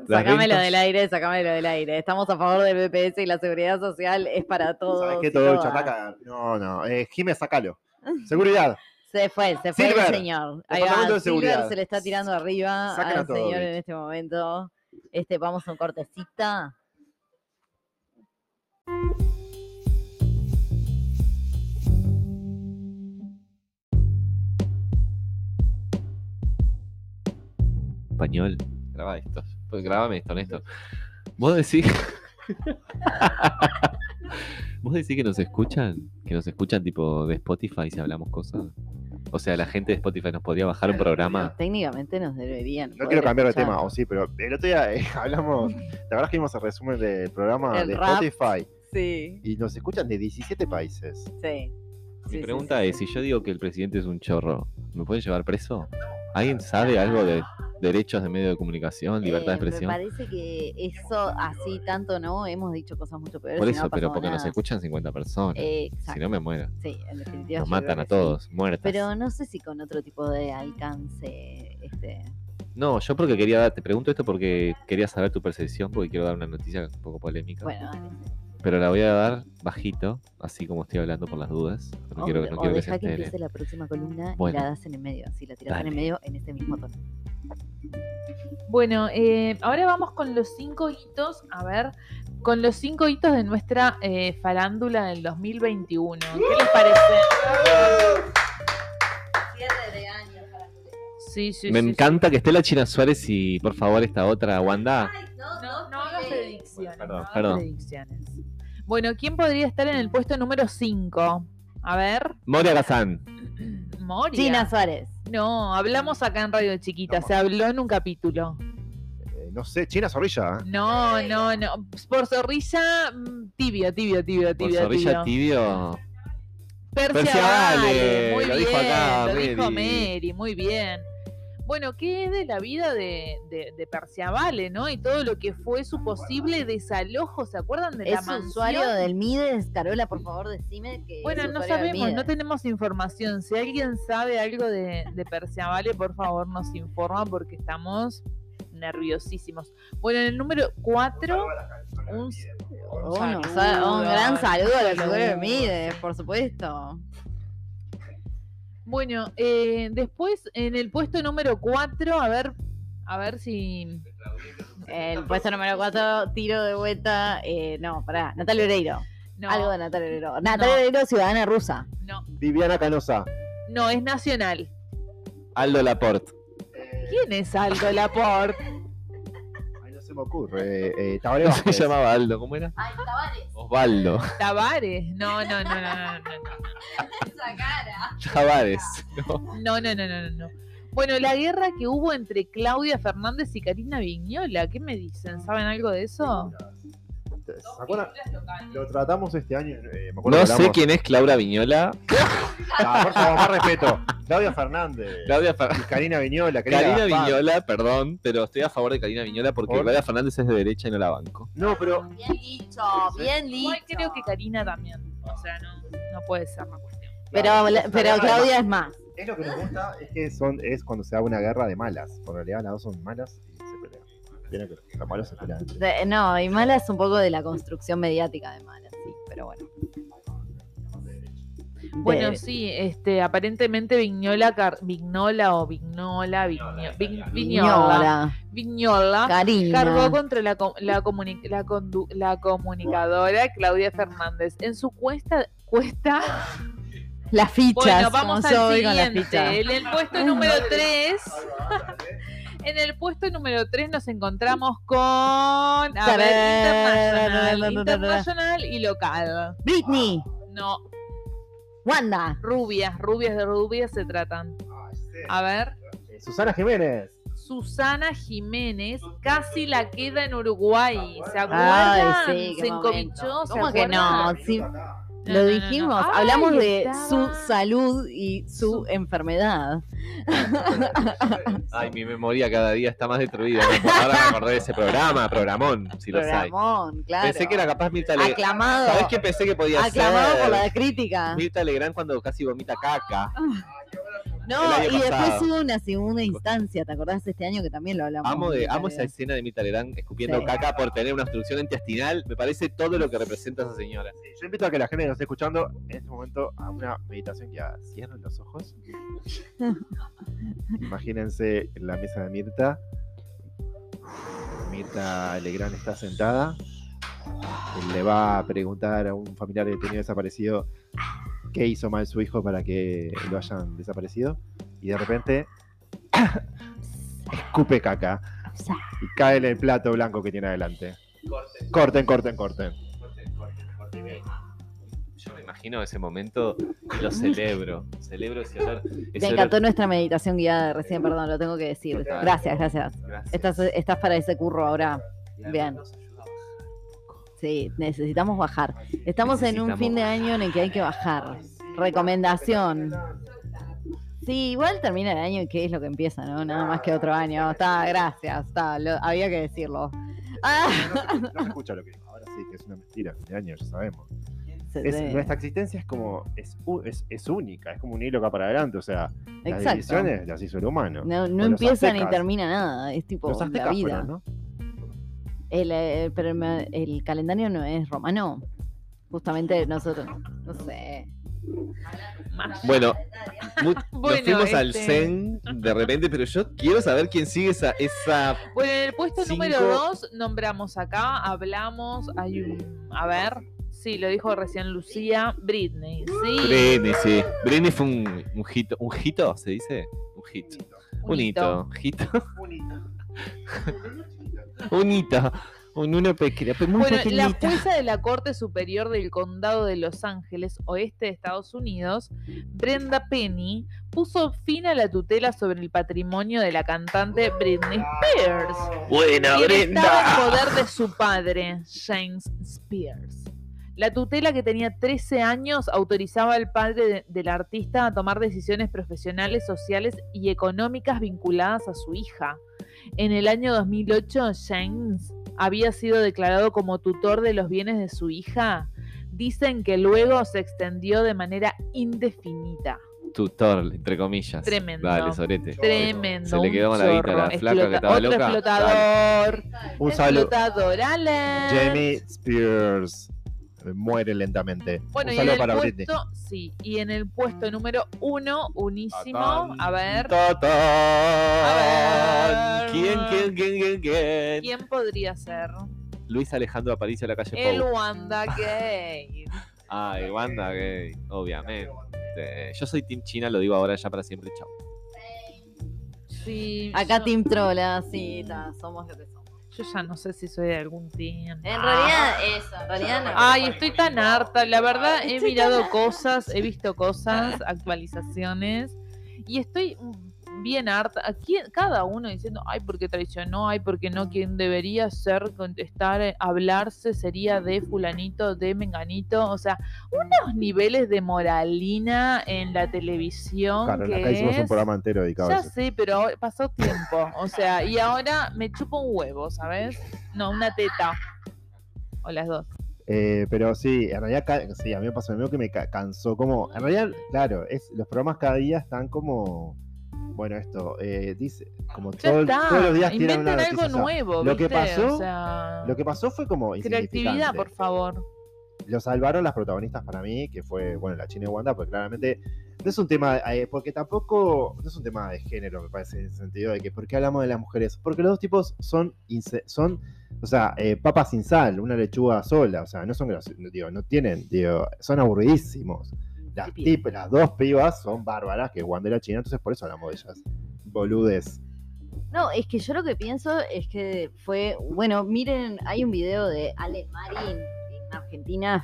Las Sacámelo rentas- del aire, sacámelo del aire. Estamos a favor del BPS y la seguridad social es para todos. ¿Sabes qué? Todo chataca. No, no. Eh, Jiménez, sacalo. Seguridad. Se fue, se fue Silver, el señor. Ahí va, Silver Seguridad. se le está tirando arriba a al todo, señor en este momento. Este, vamos a un cortecita. español. Graba esto. Pues grábame esto, Néstor. Vos decís. ¿Vos decís que nos escuchan? ¿Que nos escuchan tipo de Spotify si hablamos cosas? O sea, la gente de Spotify nos podría bajar un programa. Técnicamente nos deberían. No quiero cambiar de escuchar. tema, o sí, pero el otro día eh, hablamos. La verdad es que vimos el resumen del programa El de rap. Spotify Sí, y nos escuchan de 17 países. sí. Mi Sí, sí, pregunta sí, es, sí. si yo digo que el presidente es un chorro, ¿me pueden llevar preso? ¿Alguien sabe algo de derechos de medio de comunicación, libertad de Eh, expresión? Me parece que eso así tanto no, hemos dicho cosas mucho peores. Por no eso, pero porque nos escuchan 50 personas. Eh, si no me muero. Sí, en definitiva. Nos matan a que sí. todos, muertas. Pero no sé si con otro tipo de alcance. Este, No, yo porque quería dar, te pregunto esto porque quería saber tu percepción, porque quiero dar una noticia un poco polémica. bueno. Pero la voy a dar bajito, así como estoy hablando por las dudas. No o, quiero, no o quiero que se deja que empiece la próxima columna Bueno. y la das en el medio. Así la tiras en el Dale. medio en este mismo tono. Bueno, eh, ahora vamos con los cinco hitos, a ver, con los cinco hitos de nuestra eh, farándula del 2021. ¿Qué les parece? Cierre de año Sí, sí, Me sí, encanta que esté la China Suárez y por favor esta otra Wanda. No, No, no hagas predicciones. Perdón, no hagas perdón. predicciones. Bueno, ¿quién podría estar en el puesto número 5? A ver, Moria Kazan. Moria. China Suárez. No, hablamos acá en Radio Chiquita, No. se habló en un capítulo. Eh, no sé, China Zorrilla. ¿eh? No, no, no. Por zorrilla, mm, tibio, tibio, tibio, Por tibio. Zorrilla tibio. Tibio. Persia Persia Vale, Vale, muy lo bien, dijo acá lo dijo. Mary, muy bien. Bueno, ¿qué es de la vida de, de, de Persia Vale, no? Y todo lo que fue su posible desalojo, ¿se acuerdan de la ¿Es mansión? usuario del Mides? Carola, por favor, decime que. Bueno, es no sabemos, no tenemos información. Si alguien sabe algo de, de Persia Vale, por favor nos informa porque estamos nerviosísimos. bueno, en el número 4, un, Un, un un saludo, gran saludo a los usuarios de Mides, por supuesto. Bueno, eh, después en el puesto número 4, a ver, a ver si. El puesto número 4, tiro de vuelta. Eh, no, pará, Natalia Oreiro. No, Algo de Natalia Oreiro. Natalia No. Oreiro, ciudadana rusa. no, Viviana Canosa. no, es nacional. Aldo Laporte. ¿Quién es Aldo Laporte? Se me ocurre. Eh, eh, Tabaré No se Vázquez. llamaba Aldo, ¿cómo era? Ay, Tavares, Osvaldo. Tavares. No, no, no, no, no, no. esa cara. Chavares. ¿no? No, no, no, no, no, no. Bueno, la guerra que hubo entre Claudia Fernández y Karina Viñola, ¿qué me dicen? ¿Saben algo de eso? ¿Se acuerdan? Lo tratamos este año. eh, me acuerdo No que sé hablamos- quién es Claudia Viñola. Ah, por favor, más respeto. Claudia Fernández. Claudia Fer- Y Karina Viñola. Karina Gaspar. Viñola, perdón, pero estoy a favor de Karina Viñola porque ¿Por? Claudia Fernández es de derecha y no la banco. No, pero Bien dicho, bien dicho. Igual creo que Karina también. O sea, no, no puede ser la cuestión. Pero, pero Claudia es más. es lo que nos gusta es que son, es cuando se da una guerra de malas. Por realidad las dos son malas. Tiene que los malos se De- no, y mala es un poco de la construcción mediática de mala, sí, pero bueno. Bueno, De- sí, este, aparentemente Vignola, Car- Vignola o Vignola, Vigno- Vig- Vignola, Viñola, Vignola, Karina. cargó contra la, co- la, comuni- la, condu- la comunicadora Claudia Fernández. En su cuesta, cuesta Las fichas. Bueno, vamos como al siguiente. fichas. En el puesto número 3. En el puesto número 3 nos encontramos con. A ver, internacional, internacional y local. Britney, No, Wanda, rubias, rubias de rubias se tratan. A ver, Eh, Susana Jiménez. Susana Jiménez casi la queda en Uruguay. ¿Se Ay, acuerdan? sí, qué se encomichó, ¿se ¿Cómo que no? Sí, No, Lo no, no, no. dijimos, Ay, hablamos de su estaba- salud y su Su- enfermedad. Ay, mi memoria cada día está más destruida. Ahora me acordé de ese programa, programón, si los hay. Programón, claro. Pensé que era capaz Mirta Legrand. aclamado. ¿Sabés qué pensé que podía Aclamado ser? por la crítica. Mirta Legrand cuando casi vomita caca. No, y después hubo una segunda instancia, ¿te acordás este año que también lo hablamos? Amo, de, Mirta amo esa escena de Mirta Legrand escupiendo Sí. caca por tener una obstrucción intestinal. Me parece todo lo que representa esa señora. Yo invito a que la gente que nos esté escuchando en este momento a una meditación que haga. Cierren los ojos. Imagínense en la mesa de Mirta. Mirta Legrand está sentada. Le va a preguntar a un familiar detenido desaparecido qué hizo mal su hijo para que lo hayan desaparecido. Y de repente escupe caca y cae en el plato blanco que tiene adelante. Corten, corten, corten. Yo me imagino ese momento y lo celebro. Celebro ese olor. ese Me olor- encantó nuestra meditación guiada de recién, perdón, lo tengo que decir. Gracias, gracias. Gracias. Estás, estás para ese curro ahora. Bien. Sí, necesitamos bajar. Estamos en un fin de año en el que hay que bajar. Recomendación. Sí, igual termina el año y qué es lo que empieza, ¿no? Nada más que otro año. Está, gracias, está, lo- había que decirlo. Ah, No, se- no se escucha lo que digo. Ahora sí, que es una mentira. Fin de año, ya sabemos. Es- nuestra existencia es como. Es, es, es única, es como un hilo que va para adelante. O sea, las Exacto. divisiones las hizo el humano. No, no empieza ni termina nada, es tipo Los la vida. fueron, ¿no? El, eh, pero el, el calendario no es romano. Justamente nosotros, no sé. Bueno, nos fuimos al este- Zen de repente, pero yo quiero saber quién sigue esa. esa... Bueno, en el puesto Cinco. número 2 nombramos acá, hablamos, hay un. A ver, sí, lo dijo recién Lucía, Britney, sí. Britney, sí. Britney fue un, un hito. ¿Un hito se dice? Un hit. Un hito. Hito. Un hito. Un uno pequeño. muy Bueno, la jueza de la Corte Superior del Condado de Los Ángeles, oeste de Estados Unidos, Brenda Penny, puso fin a la tutela sobre el patrimonio de la cantante Britney Spears. Buena, quien estaba en Brenda. poder de su padre, James Spears. La tutela que tenía 13 años autorizaba al padre de- del artista a tomar decisiones profesionales, sociales y económicas vinculadas a su hija. En el año 2008, James había sido declarado como tutor de los bienes de su hija. Dicen que luego se extendió de manera indefinida. Tutor, entre comillas. Tremendo. Dale, sorete. Tremendo. Se le quedó con la la flaca que estaba otro loca. explotador. Un saludo. Explotador, Alex. Jamie Spears muere lentamente. Bueno, y en el para puesto, sí, y en el puesto número uno, unísimo, a ver. A ver. ¿Quién, quién, quién, quién, quién? ¿quién podría ser? Luis Alejandro Aparicio de la calle El Pou. Wanda Gay. Ay, Wanda Gay, obviamente. Yo soy Team China, lo digo ahora ya para siempre. Chao. Sí, Acá yo, Team Trola, sí, ta, somos lo que somos. Yo ya no sé si soy de algún team. En realidad, eso, en realidad no. Ay, estoy tan harta. La verdad, he mirado cosas, he visto cosas, actualizaciones, y estoy bien harta. Aquí cada uno diciendo, ay, porque traicionó, ay, porque no, quien debería ser, contestar, eh, hablarse sería de fulanito, de menganito. O sea, unos niveles de moralina en la televisión Claro, que acá hicimos un es- programa entero dedicado a ya eso. sé, pero pasó tiempo. O sea, y ahora me chupo un huevo, ¿sabes? No, una teta. O las dos. Eh, pero sí, en realidad, sí, a mí me pasó lo mismo que me ca- cansó. Como, en realidad, claro, es, los programas cada día están como. Bueno, esto, eh, dice, como todo- todos los días tiran una algo noticia. o sea, nuevo. lo que pasó- O sea, Lo que pasó fue como. creatividad, por favor. Lo salvaron las protagonistas para mí, que fue, bueno, la China y Wanda, porque claramente no es un tema, eh, porque tampoco, no es un tema de género, me parece, en el sentido de que, ¿por qué hablamos de las mujeres? Porque los dos tipos son, son o sea, eh, papas sin sal, una lechuga sola, o sea, no son digo, no tienen, digo, son aburridísimos. Las, tip- las dos pibas son bárbaras, que es Wanda y la China, entonces por eso hablamos de ellas. Boludes. No, es que yo lo que pienso es que fue, bueno, miren, hay un video de Ale Marin en Argentina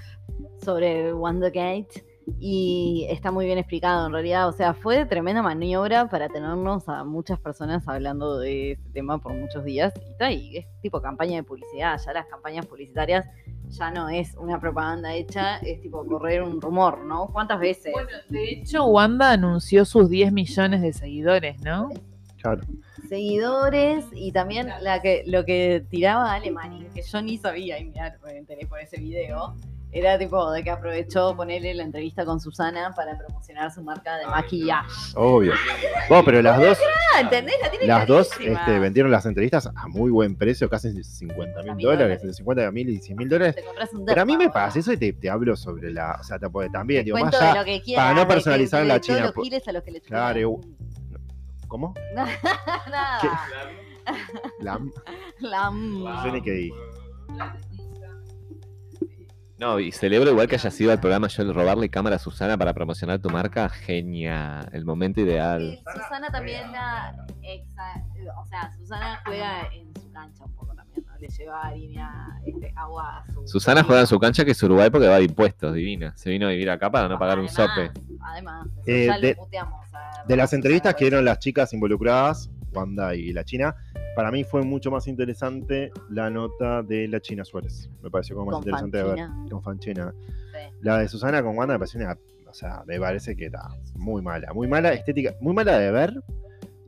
sobre WandaGate y está muy bien explicado en realidad, o sea, fue tremenda maniobra para tenernos a muchas personas hablando de este tema por muchos días y está ahí, es tipo campaña de publicidad, ya las campañas publicitarias ya no es una propaganda hecha, es tipo correr un rumor, ¿no? ¿Cuántas veces? Bueno, de hecho, Wanda anunció sus 10 millones de seguidores, ¿no? Claro. Seguidores y también la que, lo que tiraba Alemania, que yo ni sabía, y mirá, me enteré por ese video, era tipo de que aprovechó ponerle la entrevista con Susana para promocionar su marca de maquillaje. Obvio. Bueno, pero las dos, Ah, ¿entendés? La tiene las dos clarísima. este, vendieron las entrevistas a muy buen precio, casi 50 mil mil dólares, entre 50 mil y 100 mil dólares. Te compras un Pero a mí me pasa eso y te, te hablo sobre la. O sea, te, porque también, digo, más Cuento de allá. lo que quieras, para no de que- personalizar de la todos China, los po- giles a los que le Claro, chupan. ¿Cómo? Nada. ¿Qué? La, La- yo ni que dije. No, y celebro igual que haya sido al programa yo el robarle cámara a Susana para promocionar tu marca. Genial, el momento ideal. Sí, Susana también la exa- o sea, Susana juega en su cancha un poco también, ¿no? Le lleva harina, este, agua a su. Susana juega en su cancha que es Uruguay porque va de impuestos, divina. Se vino a vivir acá para no pagar un sope. Además, Eh, ya de- lo puteamos a- De las entrevistas que dieron las chicas involucradas, Wanda y la China, para mí fue mucho más interesante la nota de la China Suárez. Me pareció como más Con interesante de ver. Con Fanchina. Sí. La de Susana con Wanda me pareció una. O sea, me parece que era muy mala. Muy mala estética. Muy mala de ver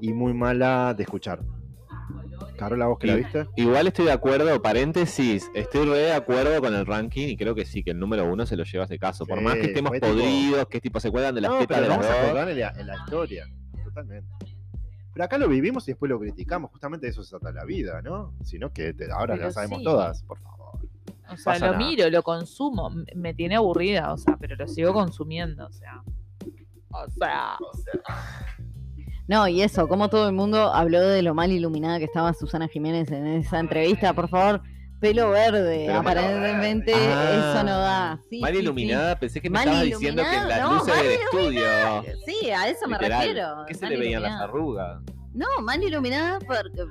y muy mala de escuchar. Carola, vos que la viste. Igual estoy de acuerdo, paréntesis, estoy re de acuerdo con el ranking y creo que sí, que el número uno se lo lleva este caso. Por Sí, más que estemos fue tipo- podridos, que tipo se cuelgan de las No, tetas pero de las vamos a dos. acordar en la, en la historia. Totalmente. Pero acá lo vivimos y después lo criticamos. Justamente de eso se trata la vida, ¿no? Sino que te- ahora Pero la sabemos sí. todas, por favor. O sea, pasa lo nada. miro, lo consumo, me tiene aburrida, o sea, pero lo sigo consumiendo, o sea. O sea, No, y eso, como todo el mundo habló de lo mal iluminada que estaba Susana Jiménez en esa entrevista, por favor, pelo verde, Pero- aparentemente Ah, eso no da. Sí, Mal sí, sí. iluminada, pensé que me Mal estabas diciendo que en las iluminada, no, luces del estudio. Sí, a eso me literal, refiero. ¿Qué se mal le veían las iluminada. arrugas? No, mal iluminada porque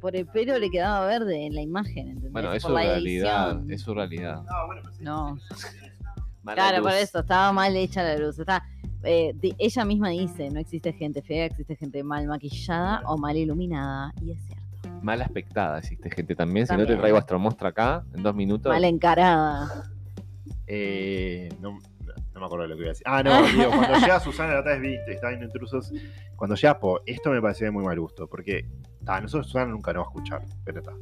por el pelo le quedaba verde en la imagen, ¿entendés? Bueno, es Por su la realidad, edición. es su realidad. No, bueno, pues sí. No. Claro, por eso, estaba mal hecha la luz. Está, eh, ella misma dice, no existe gente fea, existe gente mal maquillada o mal iluminada. Y es cierto. Mal aspectada existe gente también. Si no te traigo a Astromostra acá, en dos minutos. Mal encarada. Eh, no, no me acuerdo de lo que iba a decir. Ah, no, digo, cuando llega Susana, la otra vez viste, estaba viendo intrusos. Cuando llega, po, esto me pareció de muy mal gusto, porque ta, nosotros Susana nunca nos va a escuchar, pero está.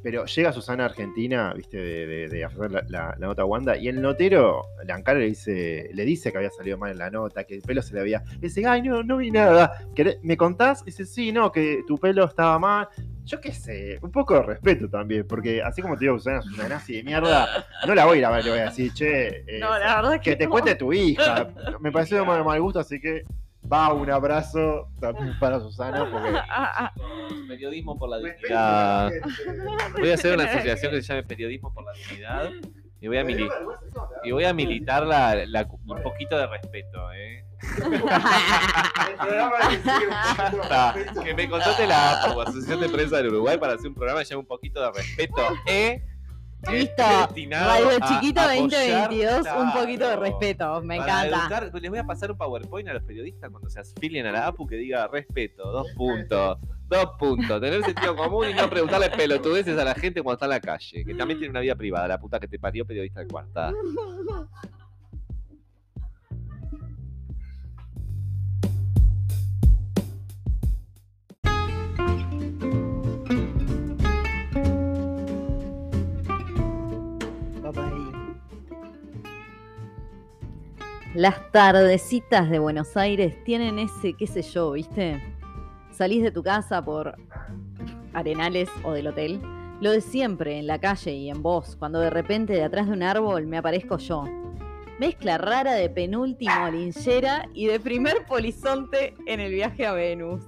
Pero llega Susana a Argentina, viste, de, de, de hacer la, la- la nota a Wanda, y el notero, Lancara le dice, le dice que había salido mal en la nota, que el pelo se le había. Le dice, ay, no, no vi nada. ¿Querés- ¿Me contás? Dice, sí, no, que tu pelo estaba mal. Yo qué sé, un poco de respeto también, porque así como te digo, Susana es una nazi de mierda, no la voy a ir a ver, le voy a decir, che, eh, verdad que te cuente tu hija. Me pareció de mal, mal gusto, así que va un abrazo también para Susana, porque. Periodismo por la dignidad. Voy a hacer una asociación que se llame Periodismo por la Dignidad. Y voy a, mili- y voy a militar la, la- un poquito de respeto, ¿eh? Que me contrate la APU, Asociación de Prensa del Uruguay, para hacer un programa que llame un poquito de respeto, ¿eh? Listo. Radio a Chiquito apoyar- 2022, un poquito de respeto. Me Para encanta. educar, pues les voy a pasar un PowerPoint a los periodistas cuando se afilien a la APU que diga respeto, dos puntos, dos puntos, tener sentido común y no preguntarle pelotudeces a la gente cuando está en la calle, que también tiene una vida privada, la puta que te parió periodista de cuarta. Las tardecitas de Buenos Aires tienen ese, qué sé yo, ¿viste? Salís de tu casa por Arenales o del hotel. Lo de siempre, en la calle y en vos, cuando de repente de atrás de un árbol me aparezco yo. Mezcla rara de penúltimo linchera y de primer polizonte en el viaje a Venus.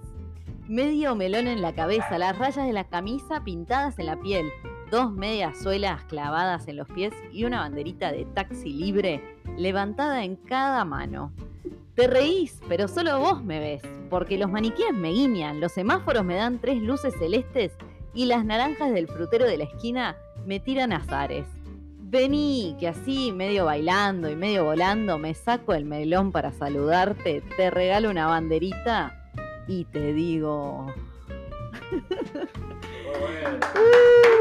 Medio melón en la cabeza, las rayas de la camisa pintadas en la piel, dos medias suelas clavadas en los pies y una banderita de taxi libre levantada en cada mano. Te reís, pero solo vos me ves, porque los maniquíes me guiñan, los semáforos me dan tres luces celestes y las naranjas del frutero de la esquina me tiran azares. Vení, que así, medio bailando y medio volando, me saco el melón para saludarte, te regalo una banderita y te digo... Trans-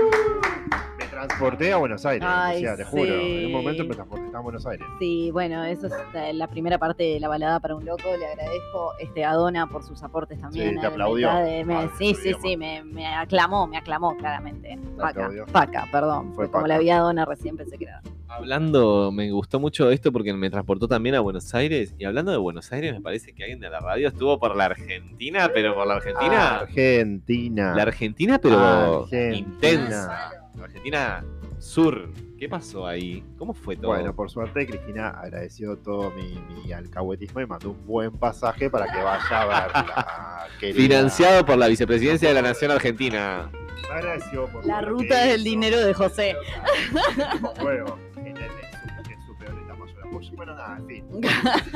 transporté a Buenos Aires. Ay, o sea, te juro. En un momento me transporté a Buenos Aires. Sí, bueno, eso es eh, la primera parte de la balada para un loco. Le agradezco este, a Donna por sus aportes también. Sí, te aplaudió. de- me- Ah, sí, sí, sí, me, me aclamó, me aclamó claramente. Paca, paca, perdón. Fue Como paca. la vi a Donna recién pensé que era. Hablando, me gustó mucho esto porque me transportó también a Buenos Aires. Y hablando de Buenos Aires, me parece que alguien de la radio estuvo por la Argentina, pero por la Argentina. Argentina. La Argentina, pero Argentina. intensa. Argentina sur. ¿Qué pasó ahí? ¿Cómo fue todo? Bueno, por suerte Cristina agradeció todo mi, mi alcahuetismo y mandó un buen pasaje para que vaya a querida. Financiado por la vicepresidencia de la Nación Argentina. Me agradeció por La ruta del hizo. dinero de José. Bueno, en, el- en su, en su peor etapa yo la apoyo. Bueno, nada, en fin.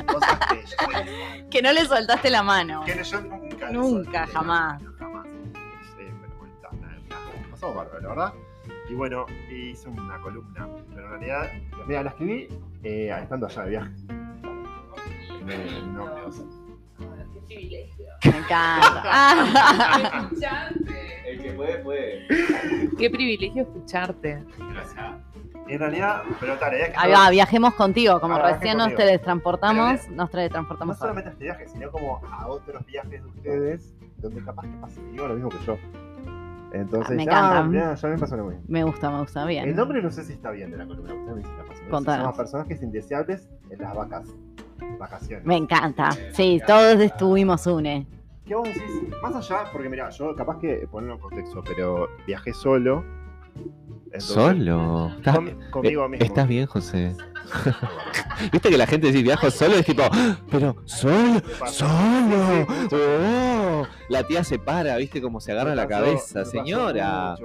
Cosas que, que no le soltaste la mano. que yo nunca. Nunca, jamás. Jamás. Bueno, está, nada, pasamos bárbaro, la verdad. Y bueno, hice una columna. Pero en realidad, mira, la escribí eh, estando allá de viaje. En el- en un ómnibus. Me encanta. Ah. El que puede, puede. Qué privilegio escucharte. En realidad, pero tal, es que Ahí va, viajemos contigo. Como Ah, viaje recién nos conmigo. teletransportamos, nos no teletransportamos ahora. solamente a este viaje, sino como a otros viajes de ustedes, donde capaz que digo lo mismo que yo. Entonces, Ah, me ah, encanta. mirá, ya me pasó lo mismo. Me gusta, me gusta bien. El nombre no sé si está bien de la columna, me la pasión. Se llama Personajes indeseables en las vacas. Vacaciones. Me encanta. Sí, todos estuvimos une. ¿Qué vos decís? Más allá, porque mira, yo capaz que ponerlo en contexto, pero viajé solo. Entonces, Solo. ¿Estás, con- conmigo eh, mismo. ¿Estás bien, José? Viste que la gente dice viajo solo es tipo, "Ah, pero solo, solo. Oh, la tía se para, viste cómo se agarra la cabeza, señora.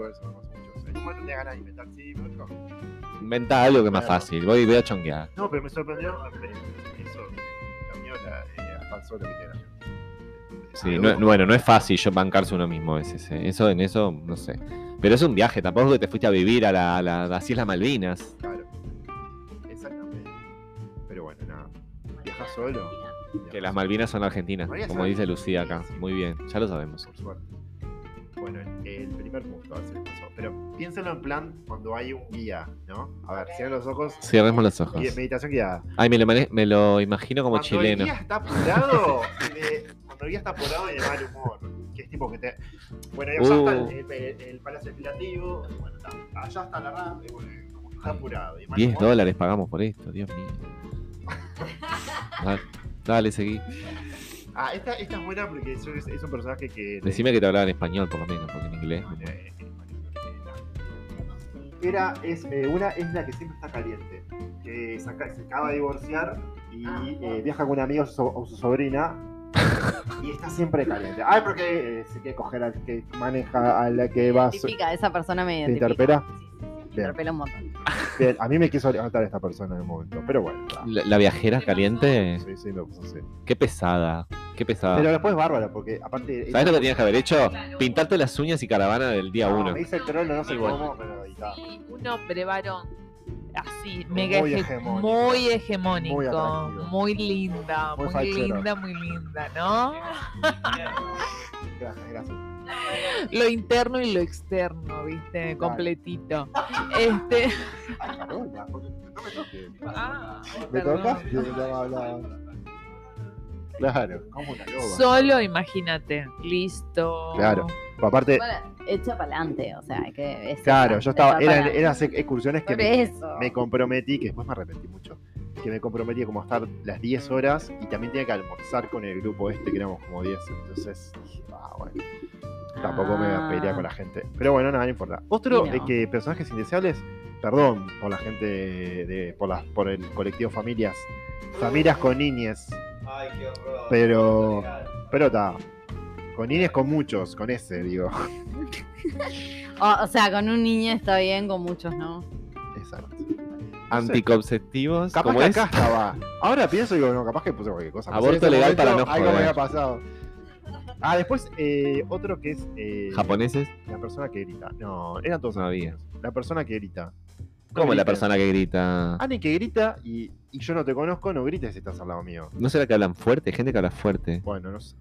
Inventa algo que es más fácil. Voy, voy a chonquear. No, pero me sorprendió eso. La miola, eh, solo que tiene. Sí, no- no- bueno, no es fácil yo bancarse uno mismo a veces. eh. Eso, en eso, no sé. Pero es un viaje, tampoco es que te fuiste a vivir a, la, a la- a las Islas Malvinas. Solo. Que las Malvinas son argentinas, como dice Lucía acá. Muy bien, ya lo sabemos. Por suerte. Bueno, el primer punto. Pero piénsenlo en plan cuando hay un guía, ¿no? A ver, cierren los ojos. Cerremos los ojos. Guía- meditación guiada. Ay, me lo, mane- me lo imagino como cuando chileno. el guía está apurado, y de- cuando el guía está apurado y de mal humor. Que es tipo que te. Bueno, allá está Uh. el, el- el Palacio Legislativo. y Bueno, está, allá está la y bueno, que está apurado. Y de mal 10 humor. dólares pagamos por esto, Dios mío. Dale, dale, seguí. Ah, esta, esta es buena porque es, es- un personaje que. Decime que te hablaba en español, por lo menos, porque en inglés. Era, es, eh, una es la que siempre está caliente, que se acaba de divorciar y eh, viaja con un amigo o su, o su sobrina y está siempre caliente. Ay, porque eh, se quiere coger al que maneja, a la que va. Identifica, esa persona me ¿Te interpela? Sí, me interpela un montón. Bien, a mí me quiso levantar esta persona en el momento, pero bueno. La, la viajera caliente, Sí, sí, me puso así. qué pesada. Qué pesada. Pero después bárbara, porque aparte. ¿Sabes lo que tenías que haber hecho? Pintarte las uñas y caravana del día No, uno. Me hice el trolo, no sé Igual. cómo, pero ahí está. Sí, un hombre varón. Así, Muy mega hege- hegemónico. muy hegemónico, Muy atractivo. muy linda, Muy linda, muy linda, ¿no? Gracias, gracias. Lo interno y lo externo, ¿viste? Claro. Completito. Este. Ay, Carola, porque no me toques. ah, ¿Me tocas? Claro, como una loba. Solo imagínate, listo. Claro. Aparte, Bueno, echa para adelante, o sea, que es claro, yo estaba, eran, eran excursiones que me comprometí, que después me arrepentí mucho, que me comprometí como a estar las 10 horas y también tenía que almorzar con el grupo este, que éramos como 10. Entonces dije, ah, bueno, tampoco me Ah. pelear con la gente. Pero bueno, nada, no importa. Otro no. es que personajes indeseables, perdón por la gente de, por, las, por el colectivo familias, familias con niñes, Ay, qué horror. Pero- pero está. Con niñes con muchos, con ese, digo. O, o sea, con un niño está bien, con muchos no. Exacto. Anticonceptivos. Capaz ¿Cómo que es? acá estaba. Ahora pienso y digo, no, capaz que puse cualquier cosa. Aborto legal para no Algo me había pasado. Ah, después eh, otro que es eh, ¿Japoneses? la persona que grita. No, eran todos No había. La persona que grita. ¿Cómo la griten. persona que grita? Alguien que grita y, y yo no te conozco, no grites si estás al lado mío. ¿No será que hablan fuerte? Gente que habla fuerte. Bueno, no sé.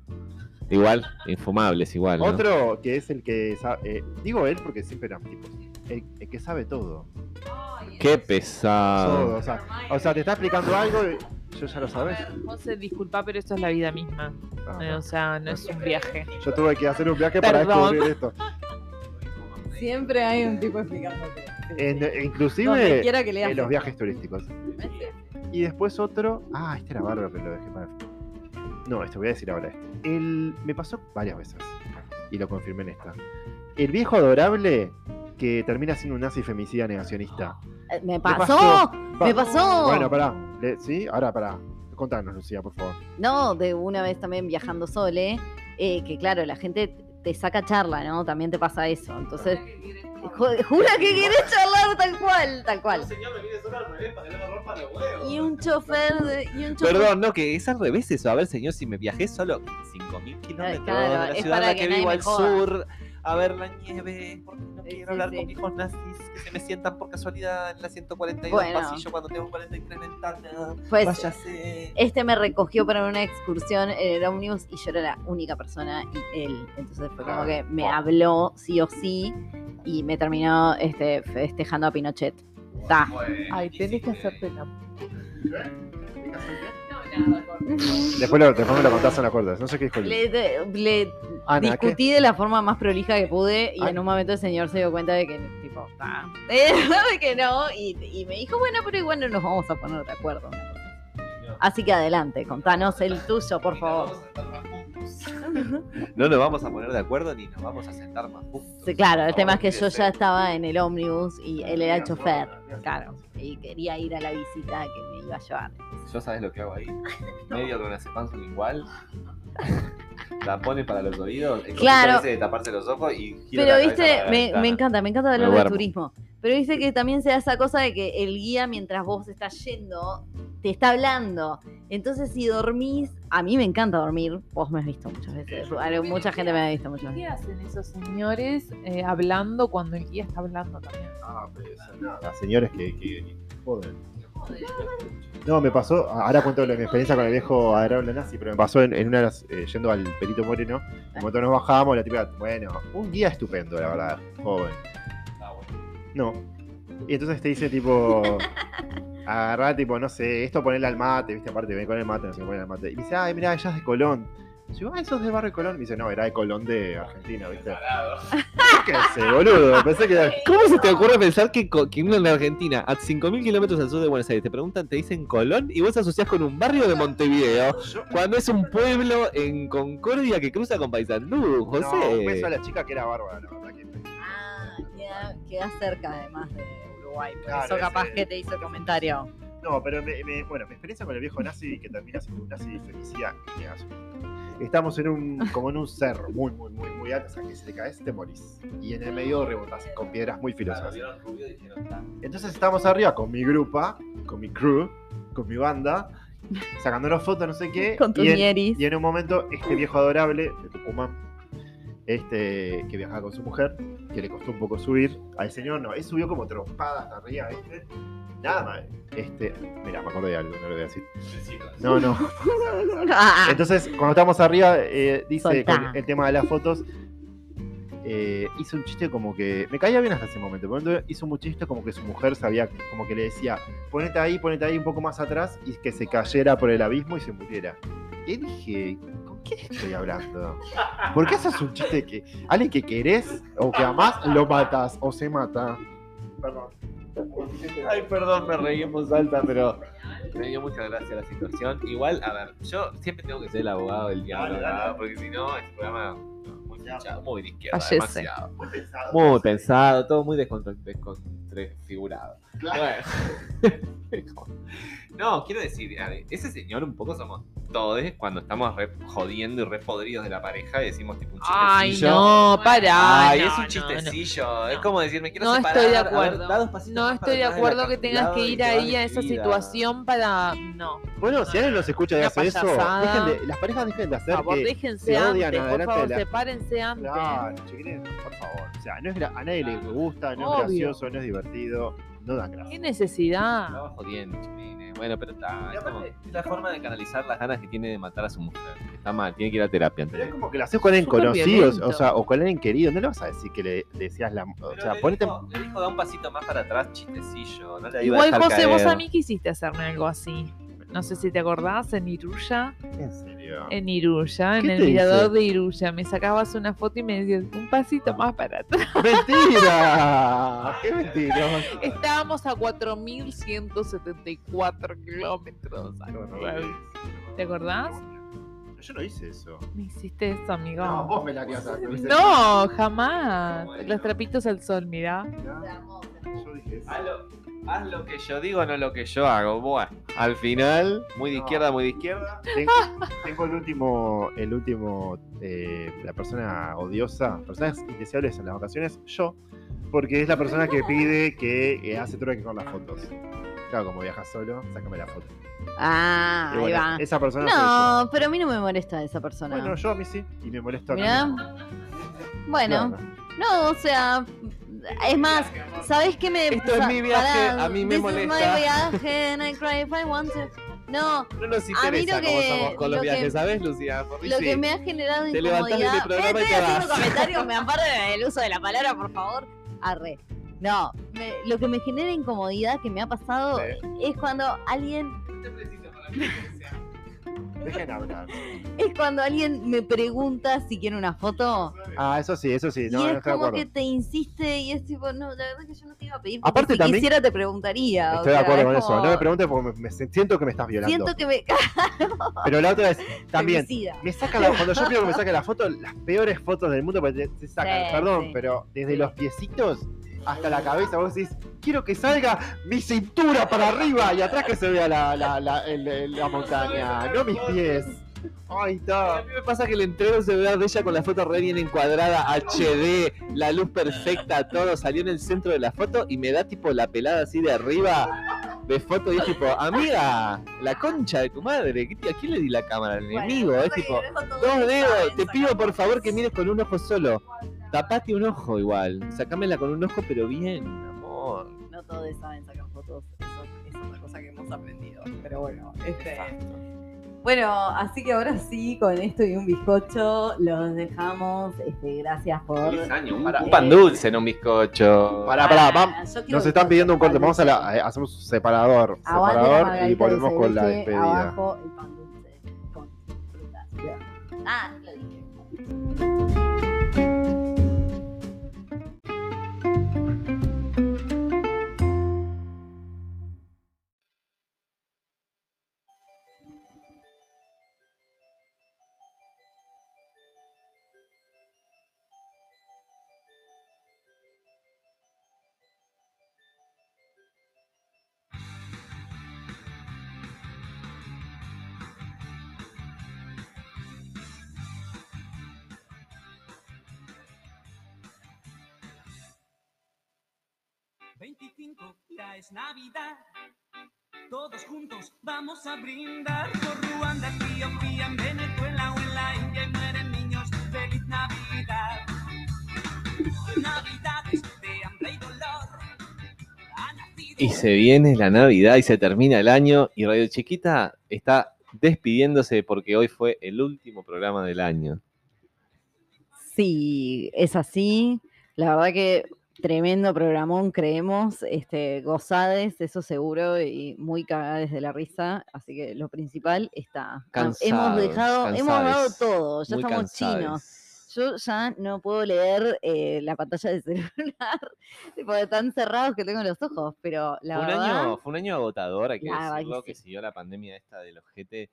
Igual, infumables, igual. ¿no? Otro que es el que sa- eh, digo él porque siempre eran tipos. el, el que sabe todo. Qué Todo, pesado. o sea, o sea, te está explicando algo y yo ya lo sabes. José, disculpa, pero esto es la vida misma. Ah, Eh, o sea, no es un viaje. Yo tuve que hacer un viaje para Perdón. descubrir esto. Siempre hay un tipo explicándote. En- Donde inclusive quiera que leas. en los viajes turísticos. Y después otro. Ah, este era bárbaro, pero lo dejé para. No, este voy a decir ahora. Este. El... Me pasó varias veces. Y lo confirmé en esta. El viejo adorable que termina siendo un nazi femicida negacionista. Eh, Me pasó? pasó, Pa- me pasó. Bueno, pará. Le- ¿Sí? Ahora pará. Contanos, Lucía, por favor. No, de una vez también viajando sole, eh, que claro, la gente te saca charla, ¿no? También te pasa eso. Entonces, ju- jura que querés charlar tal cual, tal cual. señor, me viene solo al revés para que no me rompan los huevos. Y un chofer de, y un chofer Perdón, no, que es al revés eso. A ver, señor, si me viajé solo 5.000 kilómetros Claro, de la es ciudad en para la que que vivo al joda. sur a ver la nieve, porque no quiero sí, hablar sí. con viejos nazis que se me sientan por casualidad en la 142 Bueno. pasillo cuando tengo 43 ventanas. Pues Váyase. este me recogió para una excursión en el ómnibus y yo era la única persona y él. Entonces fue como Ah, que me habló sí o sí y me terminó este, festejando a Pinochet. Ta. Ay, tenés que hacerte la. Después, lo, después me lo contás en la corta. No sé qué dijo Le, de- le Ana, ¿qué? discutí de la forma más prolija que pude y Ah. en un momento el señor se dio cuenta de que, tipo, ta, eh, de que no y, y me dijo, bueno, pero igual no nos vamos a poner de acuerdo. Así que adelante, contanos el tuyo, por favor. No nos vamos a poner de acuerdo ni nos vamos a sentar más juntos. Sí, claro, el tema es que yo ya estaba en el ómnibus y él era el chofer, claro, y quería ir a la visita que me iba a llevar. Yo sabes lo que hago ahí. Medio con acepanzo igual. La pone para los oídos. El Claro. de taparse los ojos y gira Pero la viste, la me, me encanta, me encanta hablar de turismo. Pero viste que también se da esa cosa de que el guía, mientras vos estás yendo, te está hablando. Entonces, si dormís, a mí me encanta dormir. Vos me has visto muchas veces. Mucha gente me ha visto muchas ¿Qué veces. hacen esos señores eh, hablando cuando el guía está hablando también? Ah, pero eso, nada, señores que, que joden. No, me pasó, ahora cuento mi experiencia con el viejo adorable nazi, pero me pasó en, en una de las, eh, yendo al Perito Moreno, en momento nos bajamos, la tipa, bueno, un guía estupendo, la verdad, joven. Ah, bueno. No. Y entonces te dice tipo, agarrá tipo, no sé, esto ponerle al mate, viste, aparte ven con el mate, no sé, poner al mate. Y me dice, ay, mira, ella es de Colón. Y yo, ah, eso es del barrio de Colón. Me dice, no, era de Colón de Argentina, viste. ¿Qué sé, boludo? Pensé que era... ¿Cómo se te ocurre pensar que, que en Argentina, a 5.000 kilómetros al sur de Buenos Aires, te preguntan, te dicen Colón y vos asociás con un barrio de Montevideo, cuando es un pueblo en Concordia que cruza con Paysandú, No, un beso a José? la chica que era bárbara, la verdad que... Ah, queda, queda cerca además de Uruguay. Por Claro, eso capaz ese- que te hizo el comentario. No, pero me, me- bueno, mi experiencia con el viejo nazi que termina siendo un nazi femicida. que hace- Estamos en un, como en un cerro muy, muy, muy, muy alto, o sea que si te caes te morís. Y en el medio rebotás con piedras muy filosas. Entonces estamos arriba con mi grupa, con mi crew, con mi banda, sacándonos fotos, no sé qué. Con y, en, y en un momento, este viejo adorable de Tucumán, este, que viajaba con su mujer, que le costó un poco subir, al señor no, él subió como trompada hasta arriba, ¿viste? Nada más. Este, mira, me acordé de algo, no lo voy a decir. No, no. Entonces, cuando estamos arriba, eh, dice con el tema de las fotos. eh, hizo un chiste como que. Me caía bien hasta ese momento. Ejemplo, hizo un chiste como que su mujer sabía, como que le decía: ponete ahí, ponete ahí un poco más atrás y que se cayera por el abismo y se muriera. Y dije: ¿con quién estoy hablando? ¿Por qué haces un chiste que alguien que querés o que amás lo matas o se mata? Perdón. Ay, perdón, me reí en voz alta, pero me dio mucha gracia la situación. Igual, a ver, yo siempre tengo que ser el abogado del diablo, Dale, dale. ¿verdad? porque si no, este programa no, muy pinchado, muy de izquierda, demasiado. Muy pensado. Muy pensado, todo muy descontrafigurado. Claro. Bueno. no, quiero decir, a ver, ese señor un poco somos todos cuando estamos re jodiendo y re podridos de la pareja y decimos tipo un Ay, chistecillo. no, pará. Ay, no, es un no, chistecillo. Es No. como decir, me quiero No separar. estoy de ver, acuerdo. No estoy de acuerdo que tengas que ir ahí a esa situación para. No. Bueno, si alguien nos escucha y hace eso, payasada. dejen de- las parejas dejen de Por hacer favor, que déjense se odian antes. Por adelante favor, de la- sepárense antes. Claro, chiquilines, por favor. O sea, no es gra- a nadie le gusta, no Obvio. es gracioso, no es divertido, no dan ¿Qué gracia. necesidad? Estaba jodiendo, chiquilines. Bueno, pero está. Es, como- aparte- es la forma de canalizar las ganas que tiene de matar a su mujer. Está mal, tiene que ir a terapia. Pero es como que lo haces con alguien conocido, o sea, o con alguien querido. No le vas a decir que le, decías la. O sea, le ponete. dijo- le dijo, da un pasito más para atrás, chistecillo. No le iba a Igual, José, vos a mí quisiste hacerme algo así. No sé si te acordás, en Iruya. En En Iruya, en ¿Qué el mirador de Iruya. Me sacabas una foto y me decías un pasito más para atrás. ¡Mentira! ¡Qué mentira! Estábamos a 4.174 kilómetros. ¿Te acordás? Yo no hice eso. Me hiciste eso, amigo. No, vos me la hacer. No, jamás. Los trapitos al sol, mirá. Yo dije eso. Haz lo, que yo digo, no lo que yo hago. Bueno, al final, muy de No. izquierda, muy de izquierda. Tengo, tengo el último, el último, eh, la persona odiosa, personas indeseables en las vacaciones, yo, porque es la persona que pide que eh, hace truque con las fotos. Claro, como viajas solo, sácame la foto. Ah, ahí va. esa persona soy No, pero a mí no me molesta esa persona. Bueno, yo a mí sí, y me molesta. a mí. Bueno, Claro. no, o sea, es más, ¿sabes qué me Esto es mi viaje, a mí me this molesta. Is my viaje and I cry if I want to. No, No nos A mí interesa lo cómo que- somos con los lo que- viajes, ¿sabes, Lucía? Porque lo sí. que me ha generado Te incomodidad. este programa y estoy te haciendo vas. comentarios, me amparo el uso de la palabra, por favor. Arre. No, me- lo que me genera incomodidad que me ha pasado es cuando alguien Dejen hablar. es cuando alguien me pregunta si quiere una foto Ah, eso sí, eso sí, no, y no es estoy de como acuerdo. que te insiste y es tipo, no, la verdad que yo no te iba a pedir. porque Aparte si también- quisiera te preguntaría. o Estoy de sea, acuerdo es con eso. como- No me preguntes porque me, me siento que me estás violando. Siento que me Pero la otra vez, también, femicida. me saca la, cuando yo pido que me saque la foto, las peores fotos del mundo, porque te, te sacan, Sí, perdón, sí. pero desde Sí. los piecitos hasta la cabeza, vos decís, quiero que salga mi cintura para arriba y atrás que se vea la, la, la, el- el- la montaña, no mis pies. Ay, A está. mí me pasa que el entrego se ve de ella con la foto re bien encuadrada, HD, la luz perfecta, todo salió en el centro de la foto y me da tipo la pelada así de arriba de foto y es tipo, amiga, la concha de tu madre, ¿qué te- ¿a quién le di la cámara? Al enemigo, es tipo, dos dedos, te pido por favor que mires con un ojo solo, tapate un ojo igual, sacámela con un ojo pero bien, amor. No todos saben sacar fotos, eso es otra cosa que hemos aprendido. Pero bueno, este. Bueno, así que ahora sí, con esto y un bizcocho, los dejamos. Este, gracias por. años, un pan dulce, no un bizcocho. Pará, pará, vam- yo quiero nos están pidiendo un corte, vamos a la, eh, hacemos un separador, Aguante separador y volvemos con la despedida. Abajo el pan dulce con frutas. Ah, lo dije. Es Navidad. Todos juntos vamos a brindar por Ruanda, Etiopía, en Venezuela o en la India y mueren niños. ¡Feliz Navidad! Navidades de hambre y dolor. Ha nacido Y se viene la Navidad y se termina el año y Radio Chiquita está despidiéndose porque hoy fue el último programa del año. Sí, es así. La verdad que tremendo programón, creemos. Este, gozades, eso seguro, y muy cagadas de la risa. Así que lo principal está. hemos Cansados, dejado, hemos dado todo, ya estamos chinos. Yo ya no puedo leer eh, la pantalla del celular, tipo de tan cerrados que tengo los ojos, pero la fue, un verdad, año, fue un año agotador, hay que decirlo, que siguió la pandemia esta del ojete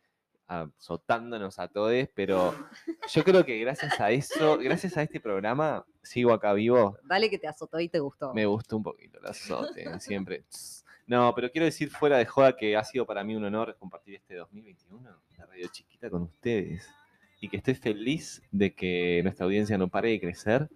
azotándonos a todos, pero yo creo que gracias a eso, gracias a este programa, sigo acá vivo, dale que te azotó y te gustó. me gustó un poquito el azote, siempre. No, pero quiero decir fuera de joda que ha sido para mí un honor compartir este 2021, la radio chiquita con ustedes. Y que estoy feliz de que nuestra audiencia no pare de crecer,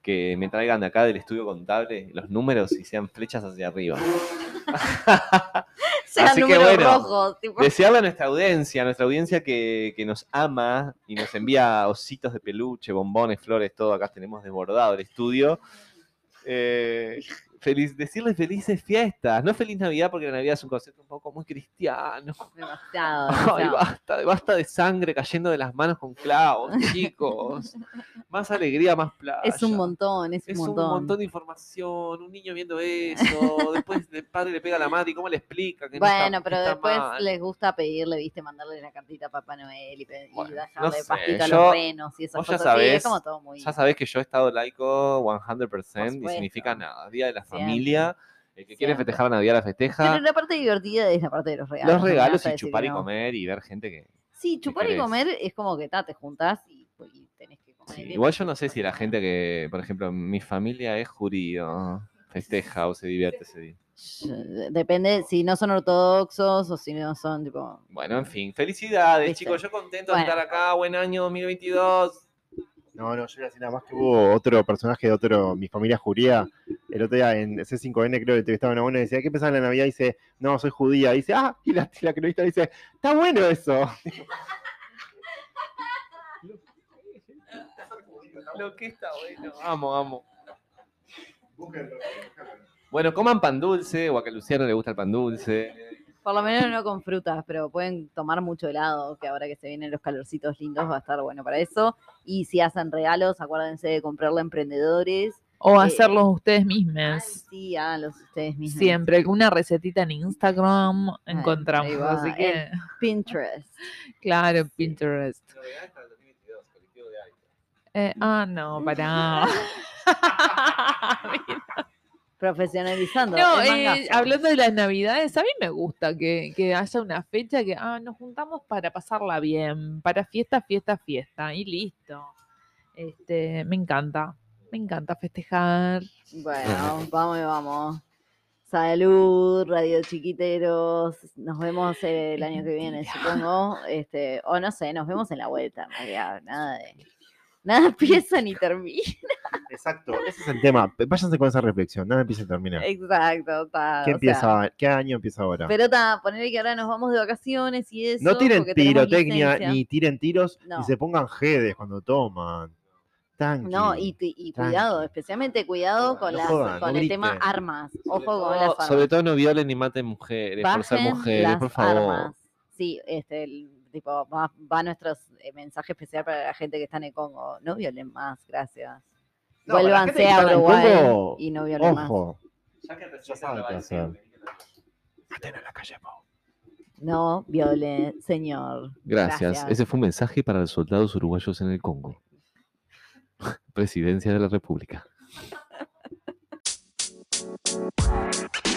que me traigan de acá del estudio contable los números y sean flechas hacia arriba. Sean así que bueno, rojos, tipo, Desearle a nuestra audiencia, a nuestra audiencia que, que nos ama y nos envía ositos de peluche, bombones, flores, todo. Acá tenemos desbordado el estudio. Eh, feliz, decirle felices fiestas. No feliz Navidad porque la Navidad es un concepto un poco muy cristiano. Demasiado. Ay, basta, basta de sangre cayendo de las manos con clavos, chicos. Más alegría, más playa. Es un montón, es, Es un un montón. montón de información, un niño viendo eso, después el padre le pega a la madre y cómo le explica que no está- Bueno, pero está después mal. les gusta pedirle, viste, mandarle la cartita a Papá Noel y, pe- y Bueno, dejarle no sé, pastito a los renos y esas ya cosas así. sabés- Es como todo muy. Ya sabés que yo he estado laico 100% y significa nada. Día de la Siempre. Familia, el que quiere festejar la Navidad la festeja. Pero la parte divertida es la parte de los regalos. Los regalos y chupar y no. comer y ver gente que... Sí, chupar y comer es como que ta, te juntás y, y tenés que comer. Sí, igual yo no sé si la gente que, por ejemplo, mi familia es judío, festeja o se divierte ese día. Depende si no son ortodoxos o si no son tipo. Bueno, en fin, felicidades, Viste. chicos. Yo contento Bueno. de estar acá. Buen año 2022. No, no, yo iba a decir nada más que hubo otro personaje de otro, mi familia judía. El otro día en C5N creo que entrevistaba a una buena y decía, ¿qué pensaba en la Navidad? Y dice, no, soy judía. Y dice, ah, y la, la periodista dice, está bueno eso. Lo que está bueno. Amo, amo. Bueno, coman pan dulce, o a que a Luciano le gusta el pan dulce. Por lo menos no con frutas, pero pueden tomar mucho helado, que ahora que se vienen los calorcitos lindos va a estar bueno para eso. Y si hacen regalos, acuérdense de comprarle a emprendededores. O Eh, hacerlos ustedes Ay, mismos. sí, háganlos ustedes mismos. Siempre, alguna recetita en Instagram encontramos. Así que, Pinterest. claro, Pinterest. Eh, ah, no, pará. Profesionalizando. No, eh, hablando de las navidades, a mí me gusta que, que haya una fecha que ah, nos juntamos para pasarla bien, para fiesta, fiesta, fiesta, y listo. Este, me encanta, me encanta festejar. Bueno, vamos y vamos. Salud, Radio Chiquiteros. Nos vemos el año que viene, supongo. Este, o no sé, nos vemos en la vuelta, realidad. Nada de. Nada empieza ni termina. Exacto, ese es el tema. Váyanse con esa reflexión, nada empieza a terminar. Exacto, ta, ¿Qué sea, empieza? ¿Qué año empieza ahora? pero ta, ponerle que ahora nos vamos de vacaciones y eso. no tiren pirotecnia ni tiren tiros No. y se pongan jedes cuando toman. Tranqui. No, y, cuidado, especialmente cuidado con, No las, jodan, con no el tema armas. Ojo con las armas. Sobre todo no violen ni maten mujeres por ser mujeres, por favor. armas. Sí, este, el- tipo, va, va nuestro eh, mensaje especial para la gente que está en el Congo. No violen más, gracias. No, Vuélvanse a Uruguay Congo, y no violen más. Ya que Ya saben qué hacer. La calle Pau. No violen, señor. Gracias. Gracias. Ese fue un mensaje para los soldados uruguayos en el Congo. Presidencia de la República.